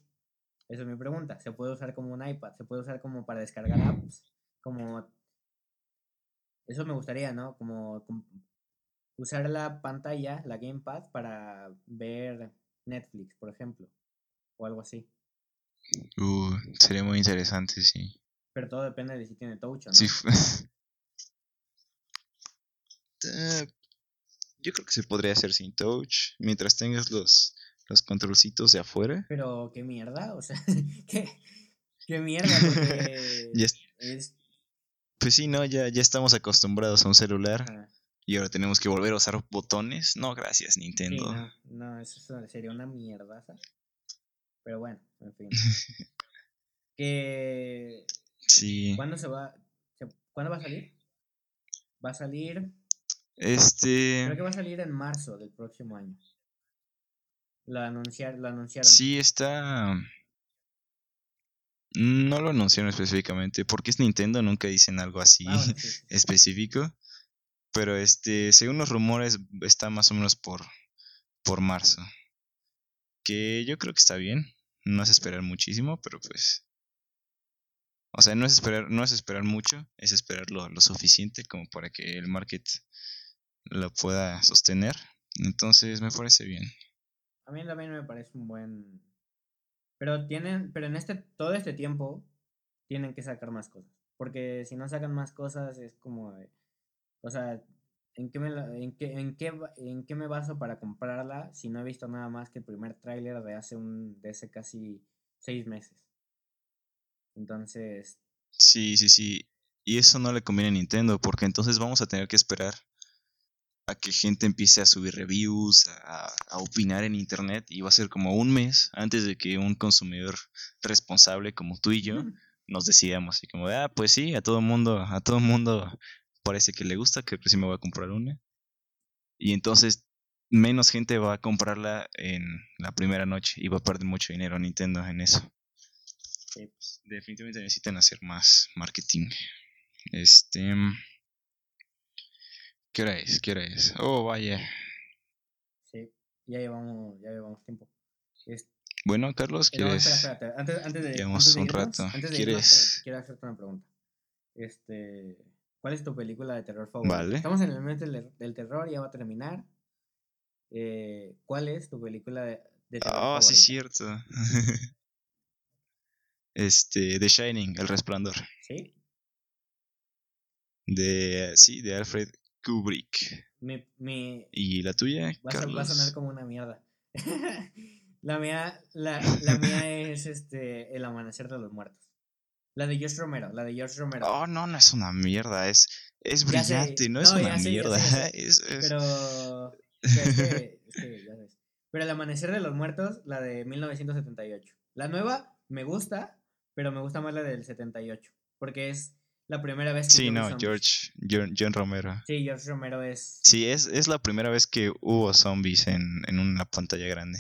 [SPEAKER 2] esa es mi pregunta, ¿se puede usar como un iPad? ¿Se puede usar como para descargar apps? Como... Eso me gustaría, ¿no? Como, usar la pantalla, la gamepad, para ver Netflix, por ejemplo, o algo así.
[SPEAKER 1] Uh, sería muy interesante, sí.
[SPEAKER 2] Pero todo depende de si tiene touch o no.
[SPEAKER 1] Sí. [laughs] Eh, yo creo que se podría hacer sin touch. Mientras tengas los, los controlcitos de afuera.
[SPEAKER 2] Pero qué mierda, o sea, [laughs] qué, qué [laughs] mierda, porque es...
[SPEAKER 1] Pues sí, no, ya, ya estamos acostumbrados a un celular. Y ahora tenemos que volver a usar botones. No, gracias, Nintendo.
[SPEAKER 2] no, no, eso sería una mierda. Pero bueno, en fin. [laughs] que
[SPEAKER 1] Sí.
[SPEAKER 2] ¿Cuándo se va? ¿Cuándo va a salir? Va a salir.
[SPEAKER 1] Este.
[SPEAKER 2] Creo que va a salir en marzo del próximo año. Lo, anunciar, lo anunciaron.
[SPEAKER 1] Sí, está. No lo anunciaron específicamente. Porque es Nintendo, nunca dicen algo así ah, [laughs] específico. Pero este, según los rumores, está más o menos por, por marzo. Que yo creo que está bien. No es esperar muchísimo, pero pues o sea, no es esperar, no es esperar mucho, es esperar lo, suficiente como para que el market lo pueda sostener. Entonces me parece bien.
[SPEAKER 2] A mí también me parece un buen. Pero tienen, pero en este, todo este tiempo tienen que sacar más cosas. Porque si no sacan más cosas es como o sea, ¿en qué, me, en, qué, en, qué, ¿en qué me baso para comprarla si no he visto nada más que el primer tráiler de hace un, de hace casi seis meses? Entonces...
[SPEAKER 1] Sí, sí, sí. Y eso no le conviene a Nintendo, porque entonces vamos a tener que esperar a que gente empiece a subir reviews, a, opinar en internet, y va a ser como un mes antes de que un consumidor responsable como tú y yo nos decidamos. Y como, ah, pues sí, a todo mundo, a todo mundo parece que le gusta, que pues sí me voy a comprar una. Y entonces menos gente va a comprarla en la primera noche y va a perder mucho dinero Nintendo en eso. Pues, definitivamente necesitan hacer más marketing. Este. ¿Qué hora es? ¿Qué hora es? Oh, vaya.
[SPEAKER 2] ya llevamos, ya llevamos tiempo.
[SPEAKER 1] bueno, Carlos, ¿quieres?
[SPEAKER 2] espérate, Antes, antes de.
[SPEAKER 1] Llevamos un rato.
[SPEAKER 2] Antes de
[SPEAKER 1] ¿Quieres?
[SPEAKER 2] quiero hacerte una pregunta. Este. ¿Cuál es tu película de terror favorita?
[SPEAKER 1] Vale.
[SPEAKER 2] Estamos en el momento del, terror, ya va a terminar. Eh, ¿Cuál es tu película de, de terror
[SPEAKER 1] oh, sí, cierto. [laughs] este, The Shining, El Resplandor.
[SPEAKER 2] ¿Sí?
[SPEAKER 1] De, sí, de Alfred Kubrick. ¿Y la tuya,
[SPEAKER 2] va
[SPEAKER 1] Carlos?
[SPEAKER 2] A, va a sonar como una mierda. [laughs] la mía, la, la [laughs] mía es este, El Amanecer de los Muertos. La de George Romero, la de George Romero.
[SPEAKER 1] Oh, no, no es una mierda, es, es brillante, no, es una mierda. [laughs] es,
[SPEAKER 2] Pero. Es que, es que, ya sabes. Pero El Amanecer de los Muertos, la de 1978. La nueva me gusta, pero me gusta más la del 78. Porque es la primera vez que.
[SPEAKER 1] Sí, no, George, John, Romero.
[SPEAKER 2] Sí, George Romero es.
[SPEAKER 1] Sí, es, es la primera vez que hubo zombies en, en una pantalla grande.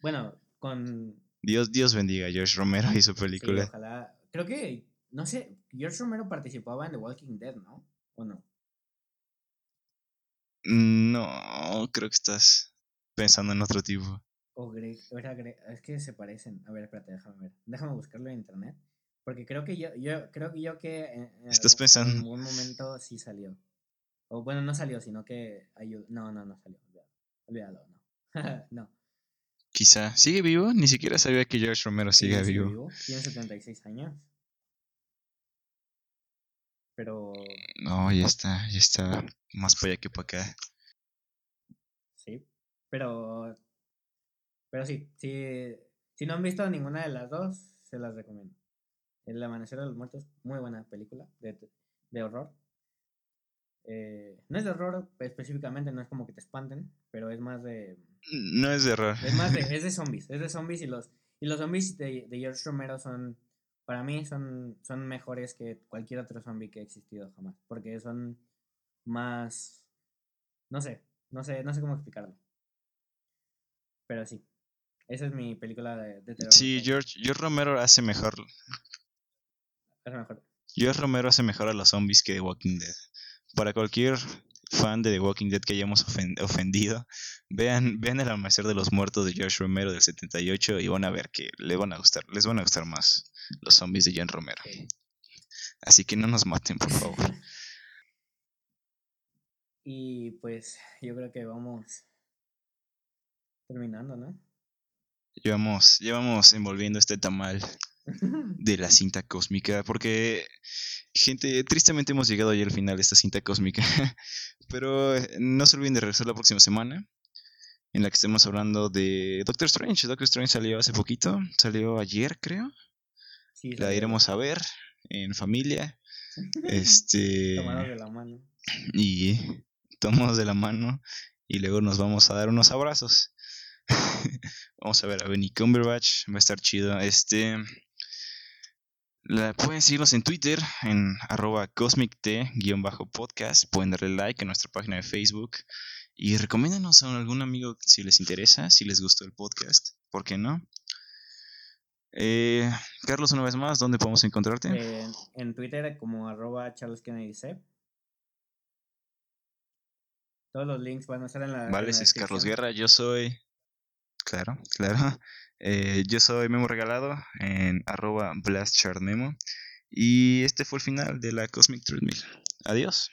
[SPEAKER 2] Bueno, con.
[SPEAKER 1] Dios, Dios bendiga a George Romero y su película.
[SPEAKER 2] Sí, ojalá. Creo que. No sé, George Romero participaba en The Walking Dead, ¿no? ¿O no?
[SPEAKER 1] No, creo que estás pensando en otro tipo.
[SPEAKER 2] O Greg, era Greg, es que se parecen. A ver, espérate, déjame ver. Déjame buscarlo en internet. Porque creo que yo, yo creo que yo que en,
[SPEAKER 1] ¿Estás pensando?
[SPEAKER 2] en algún momento sí salió. O bueno, no salió, sino que ayudó. No, no, no salió. Olvídalo, no. [laughs] no.
[SPEAKER 1] Quizá. ¿Sigue vivo? Ni siquiera sabía que George Romero sigue, vivo. vivo.
[SPEAKER 2] Tiene 76 años. Pero.
[SPEAKER 1] No, ya está, ya está más para allá que para acá.
[SPEAKER 2] Sí, pero. Pero sí, sí, si no han visto ninguna de las dos, se las recomiendo. El Amanecer de los Muertos, muy buena película de, de horror. Eh, no es de horror específicamente, no es como que te espanten, pero es más de.
[SPEAKER 1] No es de horror.
[SPEAKER 2] Es más de, [laughs] es de zombies, es de zombies y los, y los zombies de, de George Romero son, para mí, son, son mejores que cualquier otro zombie que ha existido jamás, porque son más, no sé, no sé, no sé cómo explicarlo. Pero sí, esa es mi película de, de terror.
[SPEAKER 1] Sí, George, George Romero hace mejor George Romero hace mejor a los zombies que The Walking Dead. Para cualquier fan de The Walking Dead que hayamos ofendido, vean, vean El Amanecer de los Muertos de George Romero del 78 y van a ver que les van a gustar, les van a gustar más los zombies de George Romero. Así que no nos maten, por favor. [laughs]
[SPEAKER 2] Y pues yo creo que vamos terminando, ¿no?
[SPEAKER 1] Llevamos, llevamos envolviendo este tamal de la cinta cósmica, porque, gente, tristemente hemos llegado ya al final de esta cinta cósmica, [laughs] pero eh, no se olviden de regresar la próxima semana, en la que estemos hablando de Doctor Strange. Doctor Strange salió hace poquito, salió ayer, creo. la iremos a ver en familia. [laughs] Este.
[SPEAKER 2] Tomados de la mano.
[SPEAKER 1] Y tomamos de la mano y luego nos vamos a dar unos abrazos. [laughs] vamos a ver a Benny Cumberbatch, va a estar chido. Este. La, pueden seguirnos en Twitter, en arroba cosmict-podcast. Pueden darle like a nuestra página de Facebook. Y recomiéndanos a algún amigo si les interesa, si les gustó el podcast. ¿Por qué no? Eh, Carlos, una vez más, ¿dónde podemos encontrarte?
[SPEAKER 2] en Twitter como arroba Charles Kennedy Todos los links van a estar en la.
[SPEAKER 1] Vale, es Carlos Guerra, yo soy. Claro, claro. [laughs] Eh, yo soy Memo Regalado en arroba blastchartmemo. Y este fue el final de la Cosmic Treadmill. Adiós.